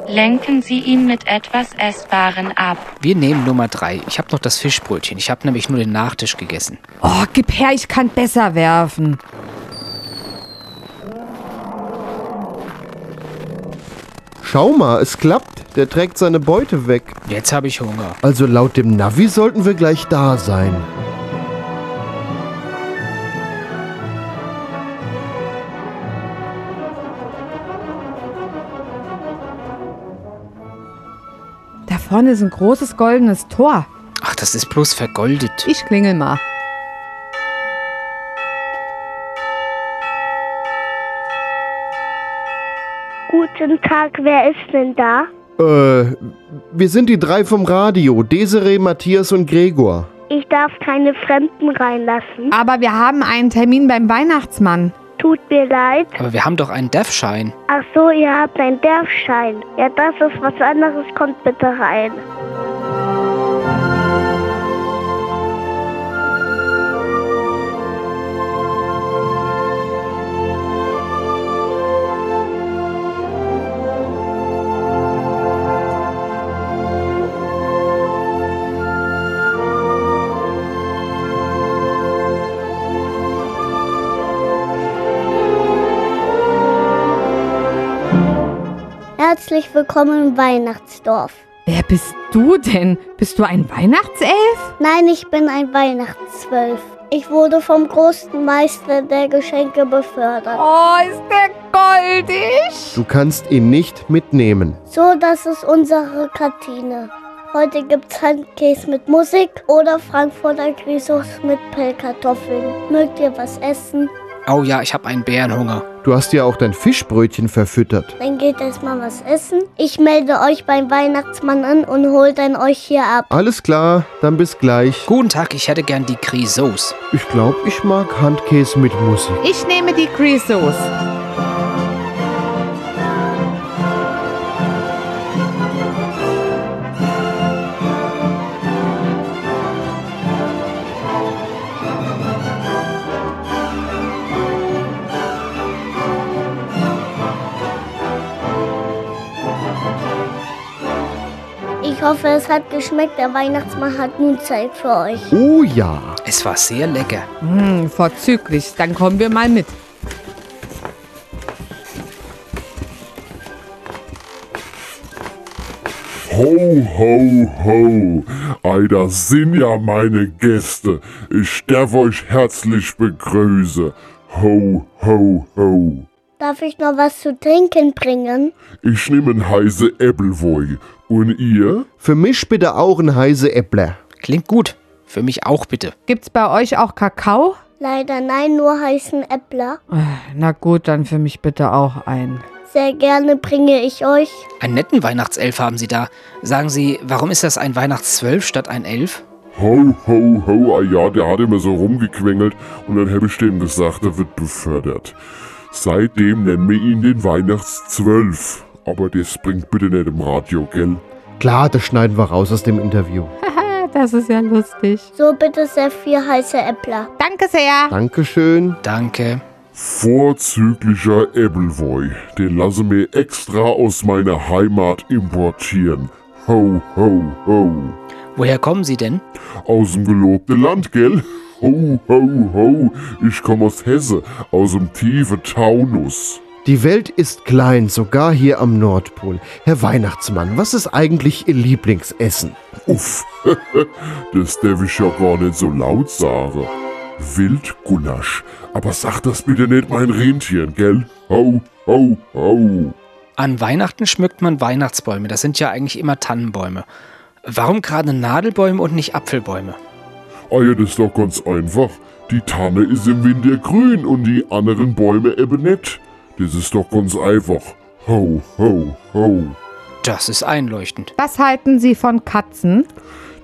Lenken Sie ihn mit etwas Essbaren ab. Wir nehmen Nummer drei. Ich habe noch das Fischbrötchen. Ich habe nämlich nur den Nachtisch gegessen. Oh, gib her, ich kann besser werfen. Schau mal, es klappt. Der trägt seine Beute weg. Jetzt habe ich Hunger. Also laut dem Navi sollten wir gleich da sein. Vorne ist ein großes goldenes Tor. Ach, das ist bloß vergoldet. Ich klingel mal. Guten Tag, wer ist denn da? Äh, wir sind die drei vom Radio. Desiree, Matthias und Gregor. Ich darf keine Fremden reinlassen. Aber wir haben einen Termin beim Weihnachtsmann. Tut mir leid. Aber wir haben doch einen DEF-Schein. Ach so, ihr habt einen Derfschein. Ja, das ist was anderes. Kommt bitte rein. Herzlich willkommen im Weihnachtsdorf. Wer bist du denn? Bist du ein Weihnachtself? Nein, ich bin ein Weihnachtszwölf. Ich wurde vom großen Meister der Geschenke befördert. Oh, ist der goldig! Du kannst ihn nicht mitnehmen. So, das ist unsere Kantine. Heute gibt's Handkäse mit Musik oder Frankfurter Grisos mit Pellkartoffeln. Mögt ihr was essen? Oh ja, ich habe einen Bärenhunger. Du hast ja auch dein Fischbrötchen verfüttert. Dann geht erstmal was essen. Ich melde euch beim Weihnachtsmann an und hol dann euch hier ab. Alles klar, dann bis gleich. Guten Tag, ich hätte gern die Grisos. Ich glaube, ich mag Handkäse mit Musik. Ich nehme die Grisos. Ich hoffe, es hat geschmeckt. Der Weihnachtsmann hat nun Zeit für euch. Oh ja. Es war sehr lecker. Hm, vorzüglich. Dann kommen wir mal mit. Ho, ho, ho. Ei, das sind ja meine Gäste. Ich darf euch herzlich begrüßen. Ho, ho, ho. Darf ich noch was zu trinken bringen? Ich nehme einen heiße Äppelwoi. Und ihr? Für mich bitte auch ein heiße Äppler. Klingt gut. Für mich auch bitte. Gibt's bei euch auch Kakao? Leider nein, nur heißen Äppler. Na gut, dann für mich bitte auch ein. Sehr gerne bringe ich euch. Einen netten Weihnachtself haben Sie da. Sagen Sie, warum ist das ein Weihnachtszwölf statt ein Elf? Ho, ho, ho. Ah ja, der hat immer so rumgequengelt. Und dann habe ich dem gesagt, er wird befördert. Seitdem nennen wir ihn den Weihnachtszwölf. Aber das bringt bitte nicht im Radio, gell? Klar, das schneiden wir raus aus dem Interview. Haha, das ist ja lustig. So bitte sehr viel heiße Äppler. Danke sehr. Dankeschön. Danke. Vorzüglicher Äppelwoi. Den lasse mir extra aus meiner Heimat importieren. Ho, ho, ho. Woher kommen Sie denn? Aus dem gelobten Land, gell? Ho, ho, ho. Ich komme aus Hesse, aus dem tiefen Taunus. Die Welt ist klein, sogar hier am Nordpol. Herr Weihnachtsmann, was ist eigentlich Ihr Lieblingsessen? Uff, [LAUGHS] das darf ich ja gar nicht so laut sagen. Wildgulasch. Aber sag das bitte nicht mein Rentieren, gell? Ho, ho, ho. An Weihnachten schmückt man Weihnachtsbäume. Das sind ja eigentlich immer Tannenbäume. Warum gerade Nadelbäume und nicht Apfelbäume? Ah ja, das ist doch ganz einfach. Die Tanne ist im Winter grün und die anderen Bäume eben nicht. Das ist doch ganz einfach. Ho, ho, ho. Das ist einleuchtend. Was halten Sie von Katzen?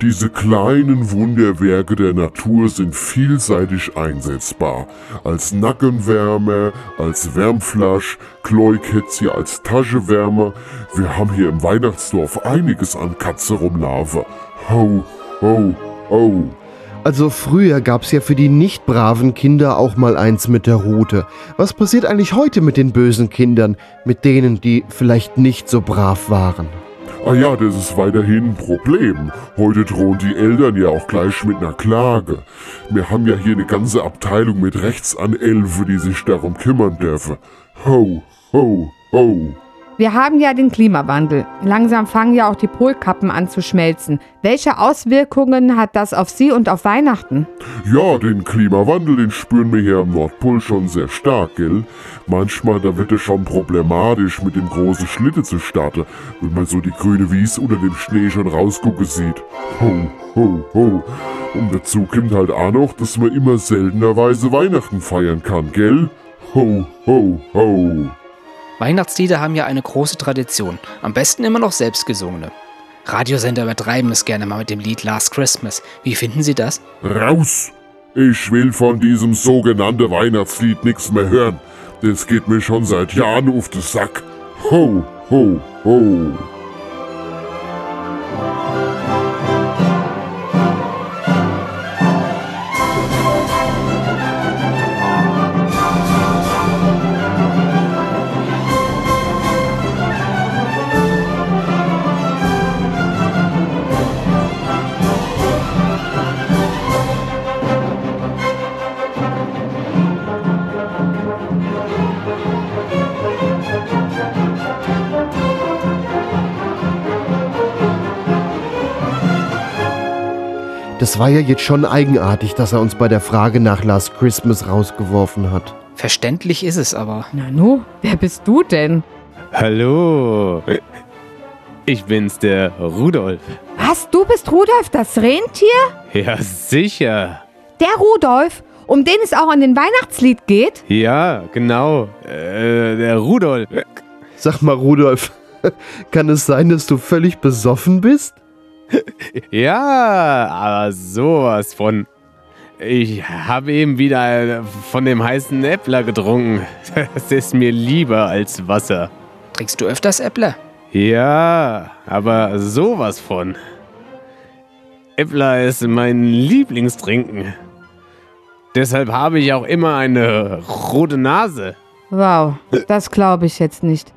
Diese kleinen Wunderwerke der Natur sind vielseitig einsetzbar. Als Nackenwärmer, als Wärmflasch, Kläukätzchen als Taschenwärmer. Wir haben hier im Weihnachtsdorf einiges an Katze rumlaufen. Ho, ho, ho. Also früher gab's ja für die nicht braven Kinder auch mal eins mit der Rute. Was passiert eigentlich heute mit den bösen Kindern, mit denen, die vielleicht nicht so brav waren? Ah ja, das ist weiterhin ein Problem. Heute drohen die Eltern ja auch gleich mit einer Klage. Wir haben ja hier eine ganze Abteilung mit Rechtsanelfe, die sich darum kümmern dürfen. Ho, ho, ho. Wir haben ja den Klimawandel. Langsam fangen ja auch die Polkappen an zu schmelzen. Welche Auswirkungen hat das auf Sie und auf Weihnachten? Ja, den Klimawandel, den spüren wir hier am Nordpol schon sehr stark, gell? Manchmal, da wird es schon problematisch, mit dem großen Schlitte zu starten, wenn man so die grüne Wies unter dem Schnee schon rausgucken sieht. Ho, ho, ho. Und dazu kommt halt auch noch, dass man immer seltenerweise Weihnachten feiern kann, gell? Ho, ho, ho. Weihnachtslieder haben ja eine große Tradition. Am besten immer noch selbstgesungene. Radiosender übertreiben es gerne mal mit dem Lied Last Christmas. Wie finden Sie das? Raus! Ich will von diesem sogenannten Weihnachtslied nichts mehr hören. Das geht mir schon seit Jahren auf den Sack. Ho, ho, ho. Das war ja jetzt schon eigenartig, dass er uns bei der Frage nach Last Christmas rausgeworfen hat. Verständlich ist es aber. Nanu, wer bist du denn? Hallo. Ich bin's, der Rudolf. Was, du bist Rudolf, das Rentier? Ja, sicher. Der Rudolf, um den es auch an den Weihnachtslied geht? Ja, genau. Äh, der Rudolf. Sag mal, Rudolf, [LAUGHS] kann es sein, dass du völlig besoffen bist? Ja, aber sowas von. Ich habe eben wieder von dem heißen Äppler getrunken. Das ist mir lieber als Wasser. Trinkst du öfters Äppler? Ja, aber sowas von. Äppler ist mein Lieblingstrinken. Deshalb habe ich auch immer eine rote Nase. Wow, das glaube ich jetzt nicht.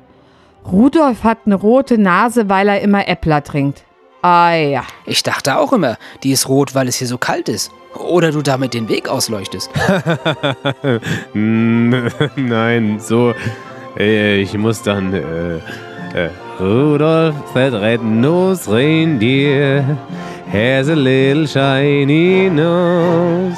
Rudolf hat eine rote Nase, weil er immer Äppler trinkt. Ah ja. Ich dachte auch immer, die ist rot, weil es hier so kalt ist. Oder du damit den Weg ausleuchtest. [LAUGHS] Nein, so. äh, Ich muss dann. Äh, äh, Rudolf, that red-nosed reindeer has a little shiny nose.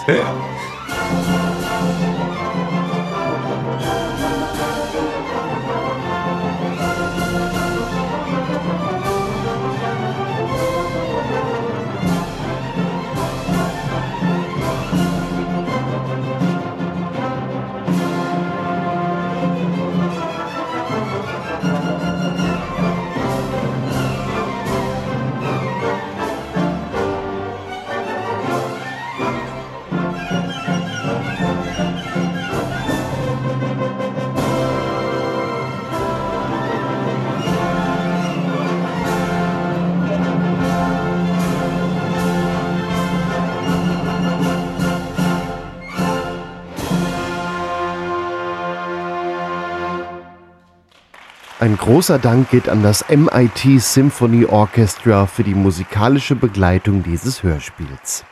Großer Dank geht an das MIT Symphony Orchestra für die musikalische Begleitung dieses Hörspiels.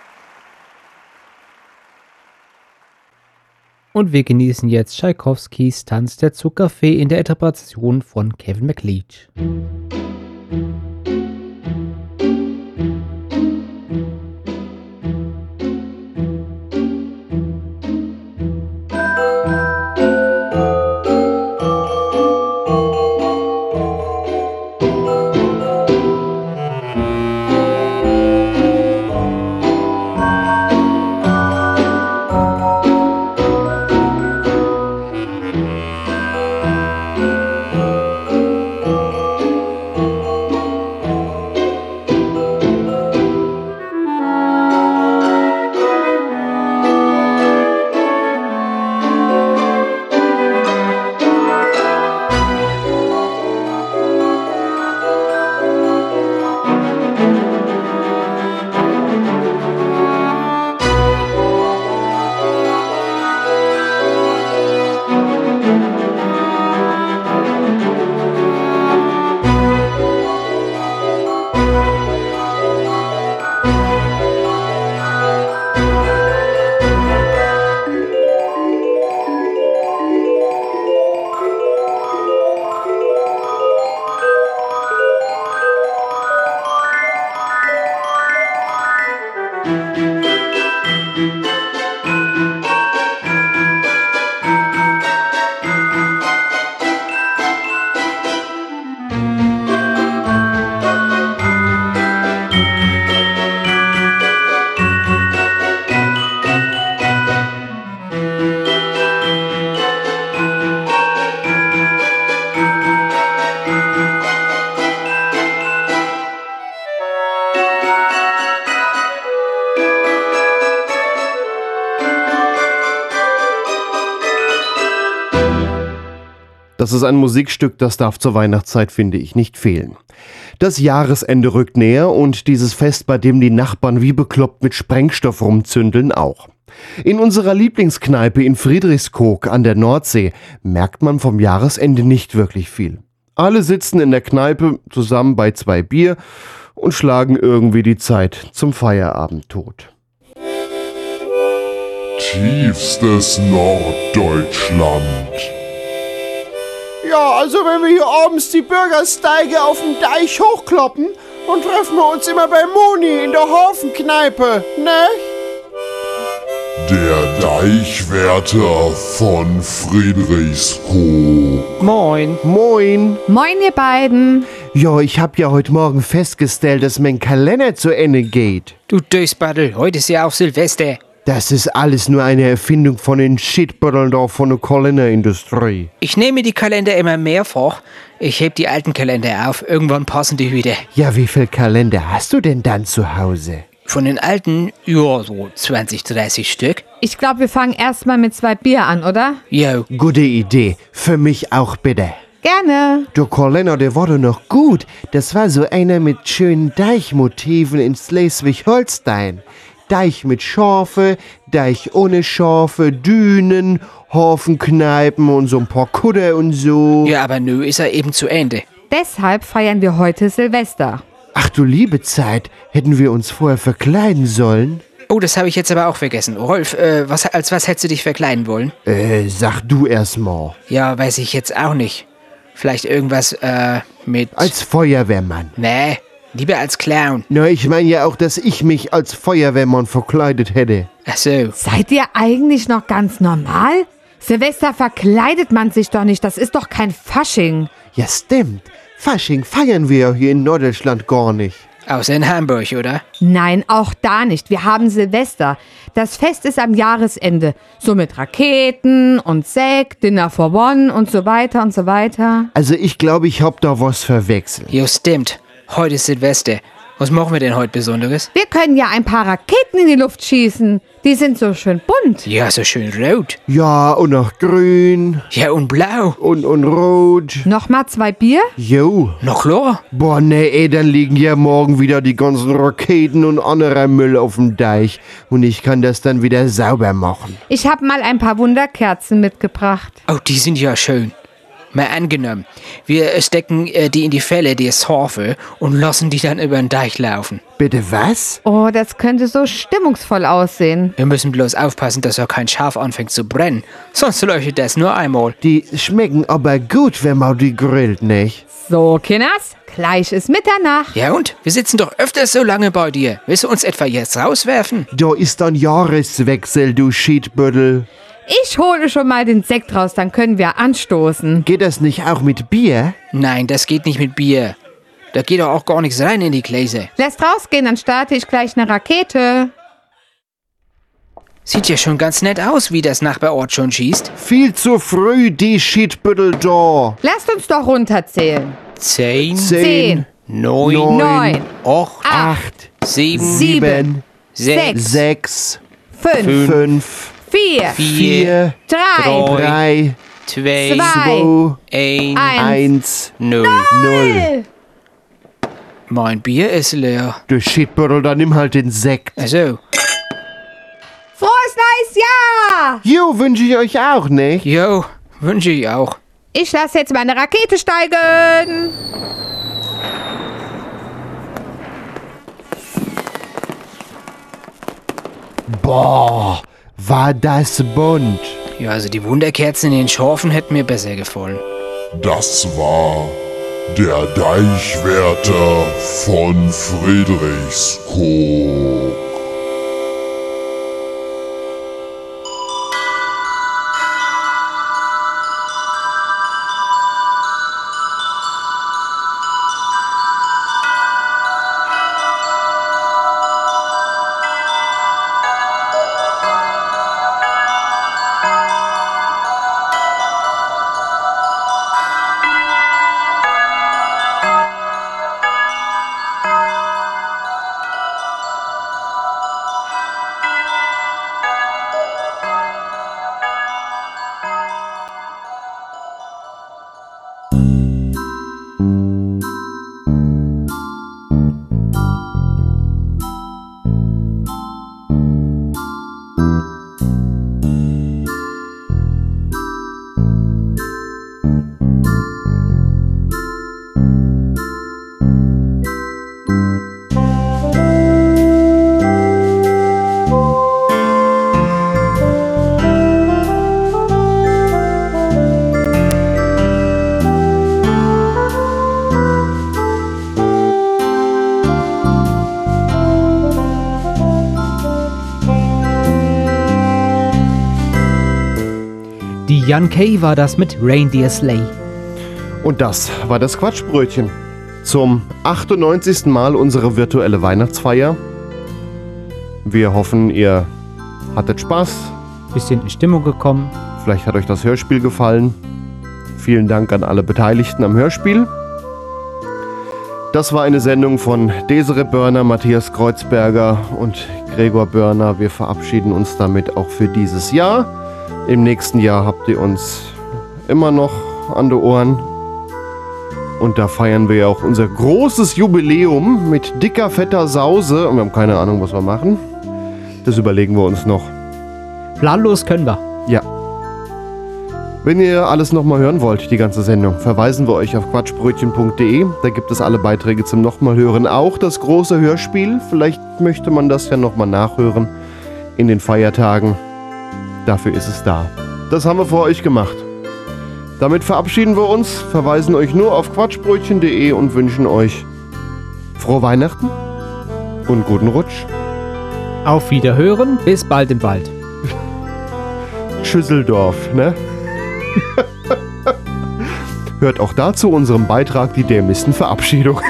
Und wir genießen jetzt Tschaikowskis Tanz der Zuckerfee in der Interpretation von Kevin McLeach. Das ist ein Musikstück, das darf zur Weihnachtszeit, finde ich, nicht fehlen. Das Jahresende rückt näher und dieses Fest, bei dem die Nachbarn wie bekloppt mit Sprengstoff rumzündeln, auch. In unserer Lieblingskneipe in Friedrichskoog an der Nordsee merkt man vom Jahresende nicht wirklich viel. Alle sitzen in der Kneipe zusammen bei zwei Bier und schlagen irgendwie die Zeit zum Feierabend tot. Tiefstes Norddeutschland. Ja, also wenn wir hier abends die Bürgersteige auf dem Deich hochkloppen und treffen wir uns immer bei Moni in der Hafenkneipe, ne? Der Deichwärter von Friedrichskoog. Moin. Moin. Moin, ihr beiden. Ja, ich hab ja heute Morgen festgestellt, dass mein Kalender zu Ende geht. Du Dösbaddel, heute ist ja auch Silvester. Das ist alles nur eine Erfindung von den Shitbuddeln da von der Kalenderindustrie. Ich nehme die Kalender immer mehrfach. Ich heb die alten Kalender auf. Irgendwann passen die wieder. Ja, wie viel Kalender hast du denn dann zu Hause? Von den alten, ja, so 20, 30 Stück. Ich glaube, wir fangen erstmal mit zwei Bier an, oder? Jo. Gute Idee. Für mich auch bitte. Gerne. Der Kalender, der war doch noch gut. Das war so einer mit schönen Deichmotiven in Schleswig-Holstein. Deich mit Schafe, Deich ohne Schafe, Dünen, Hafenkneipen und so ein paar Kudder und so. Ja, aber nö, ist er eben zu Ende. Deshalb feiern wir heute Silvester. Ach du liebe Zeit, hätten wir uns vorher verkleiden sollen? Oh, das habe ich jetzt aber auch vergessen. Rolf, äh, was, als was hättest du dich verkleiden wollen? Äh, sag du erst mal. Ja, weiß ich jetzt auch nicht. Vielleicht irgendwas, äh, mit... Als Feuerwehrmann. Nee, lieber als Clown. Na, ich meine ja auch, dass ich mich als Feuerwehrmann verkleidet hätte. Ach so. Seid ihr eigentlich noch ganz normal? Silvester verkleidet man sich doch nicht, das ist doch kein Fasching. Ja, stimmt. Fasching feiern wir ja hier in Norddeutschland gar nicht. Außer in Hamburg, oder? Nein, auch da nicht. Wir haben Silvester. Das Fest ist am Jahresende. So mit Raketen und Sekt, Dinner for One und so weiter und so weiter. Also ich glaube, ich hab da was verwechselt. Jo, stimmt. Heute ist Silvester. Was machen wir denn heute Besonderes? Wir können ja ein paar Raketen in die Luft schießen. Die sind so schön bunt. Ja, so schön rot. Ja, und noch grün. Ja, und blau. Und, und rot. Nochmal zwei Bier? Jo. Noch klar? Boah, nee, ey, dann liegen ja morgen wieder die ganzen Raketen und anderer Müll auf dem Deich. Und ich kann das dann wieder sauber machen. Ich habe mal ein paar Wunderkerzen mitgebracht. Oh, die sind ja schön. Mal angenommen, wir stecken äh, die in die Fälle, die Harfe, und lassen die dann über den Deich laufen. Bitte was? Oh, das könnte so stimmungsvoll aussehen. Wir müssen bloß aufpassen, dass er kein Schaf anfängt zu brennen. Sonst leuchtet das nur einmal. Die schmecken aber gut, wenn man die grillt, nicht? So, Kinders, gleich ist Mitternacht. Ja und? Wir sitzen doch öfters so lange bei dir. Willst du uns etwa jetzt rauswerfen? Da ist dann Jahreswechsel, du Schiedbüttel. Ich hole schon mal den Sekt raus, dann können wir anstoßen. Geht das nicht auch mit Bier? Nein, das geht nicht mit Bier. Da geht doch auch gar nichts rein in die Gläser. Lässt rausgehen, dann starte ich gleich eine Rakete. Sieht ja schon ganz nett aus, wie das Nachbarort schon schießt. Viel zu früh, die Schiedbüttel da. Lasst uns doch runterzählen. Zehn, Zehn, neun, Neun, acht, acht, sieben, sieben, sechs, sechs, fünf, fünf, vier, vier, drei, drei, zwei, zwei, ein, eins, eins, null. null. Mein Bier ist leer. Du Schiedbüttel, dann nimm halt den Sekt. Also, Frohes neues Jahr! Jo, wünsche ich euch auch, nicht? jo, wünsche ich auch. Ich lasse jetzt meine Rakete steigen. Boah, war das bunt. Ja, also die Wunderkerzen in den Schorfen hätten mir besser gefallen. Das war der Deichwärter von Friedrichskoog. Jan Kay war das mit Reindeer Sleigh. Und das war das Quatschbrötchen. Zum 98. Mal unsere virtuelle Weihnachtsfeier. Wir hoffen, ihr hattet Spaß. Bisschen in Stimmung gekommen. Vielleicht hat euch das Hörspiel gefallen. Vielen Dank an alle Beteiligten am Hörspiel. Das war eine Sendung von Desiree Börner, Matthias Kreuzberger und Gregor Börner. Wir verabschieden uns damit auch für dieses Jahr. Im nächsten Jahr habt ihr uns immer noch an die Ohren. Und da feiern wir ja auch unser großes Jubiläum mit dicker, fetter Sause. Und wir haben keine Ahnung, was wir machen. Das überlegen wir uns noch. Planlos können wir. Ja. Wenn ihr alles nochmal hören wollt, die ganze Sendung, verweisen wir euch auf quatschbrötchen.de. Da gibt es alle Beiträge zum nochmal hören. Auch das große Hörspiel. Vielleicht möchte man das ja nochmal nachhören in den Feiertagen. Dafür ist es da. Das haben wir für euch gemacht. Damit verabschieden wir uns, verweisen euch nur auf quatschbrötchen.de und wünschen euch frohe Weihnachten und guten Rutsch. Auf Wiederhören, bis bald im Wald. [LAUGHS] Schüsseldorf, ne? [LAUGHS] Hört auch dazu unserem Beitrag die dämlichsten Verabschiedungen.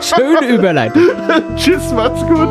Schöne Überleitung. [LAUGHS] Tschüss, macht's gut.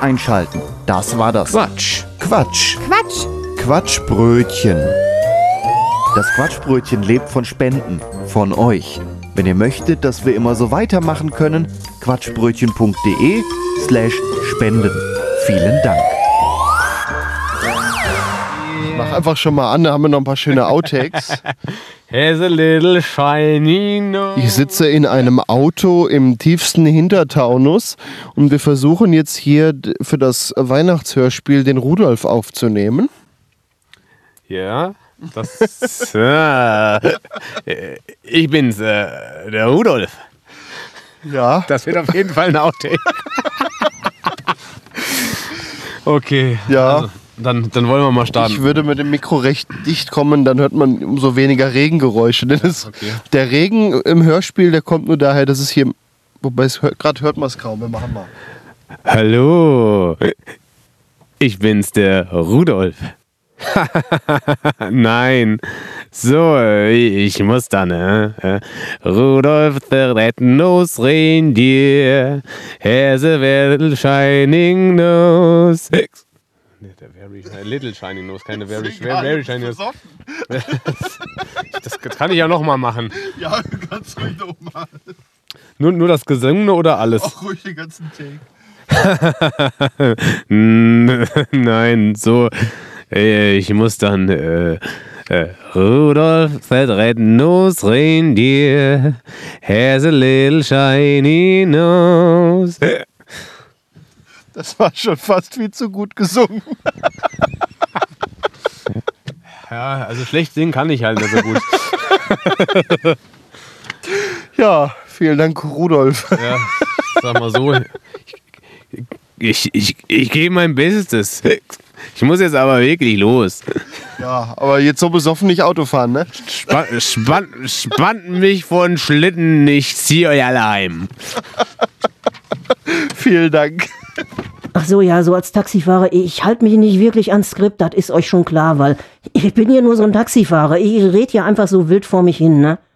Einschalten. Das war das Quatsch. Quatsch. Quatsch. Quatschbrötchen. Das Quatschbrötchen lebt von Spenden. Von euch. Wenn ihr möchtet, dass wir immer so weitermachen können, quatschbrötchen.de slash spenden. Vielen Dank. Ich mach einfach schon mal an, da haben wir noch ein paar schöne Outtakes. [LAUGHS] Has a little shiny nose. Ich sitze in einem Auto im tiefsten Hintertaunus und wir versuchen jetzt hier für das Weihnachtshörspiel den Rudolf aufzunehmen. Ja, das. [LAUGHS] äh, ich bin's, äh, der Rudolf. Ja. Das wird auf jeden Fall ein Outtake. [LAUGHS] okay. Ja. Also, Dann, dann wollen wir mal starten. Ich würde mit dem Mikro recht dicht kommen, dann hört man umso weniger Regengeräusche. Denn es, der Regen im Hörspiel, der kommt nur daher, dass es hier. Wobei es hört, gerade hört man es kaum. Wir machen mal. Hallo, ich bin's, der Rudolf. [LAUGHS] Nein, so, ich muss dann, äh, Rudolf the Red-Nosed Reindeer has a little shining nose. Nee, der very, äh, Little Shining Nose, keine very, very, very Shining Nose. Das, das kann ich ja nochmal machen. Ja, ganz ruhig nochmal. Nur, nur das Gesungene oder alles? Auch ruhig den ganzen Take. [LAUGHS] Nein, so. äh, Ich muss dann. Äh, äh, Rudolf the red-nosed reindeer has a little shiny nose. Das war schon fast viel zu gut gesungen. Ja, also schlecht singen kann ich halt nicht so gut. Ja, vielen Dank, Rudolf. Ja, sag mal so. Ich, ich, ich gebe mein Bestes. Ich muss jetzt aber wirklich los. Ja, aber jetzt so besoffen nicht Auto fahren, ne? Spann, spann, spannt mich von Schlitten, ich ziehe euch alle heim. Vielen Dank. Ach so, ja, so als Taxifahrer, ich halte mich nicht wirklich ans Skript, das ist euch schon klar, weil ich bin ja nur so ein Taxifahrer. Ich rede ja einfach so wild vor mich hin, ne?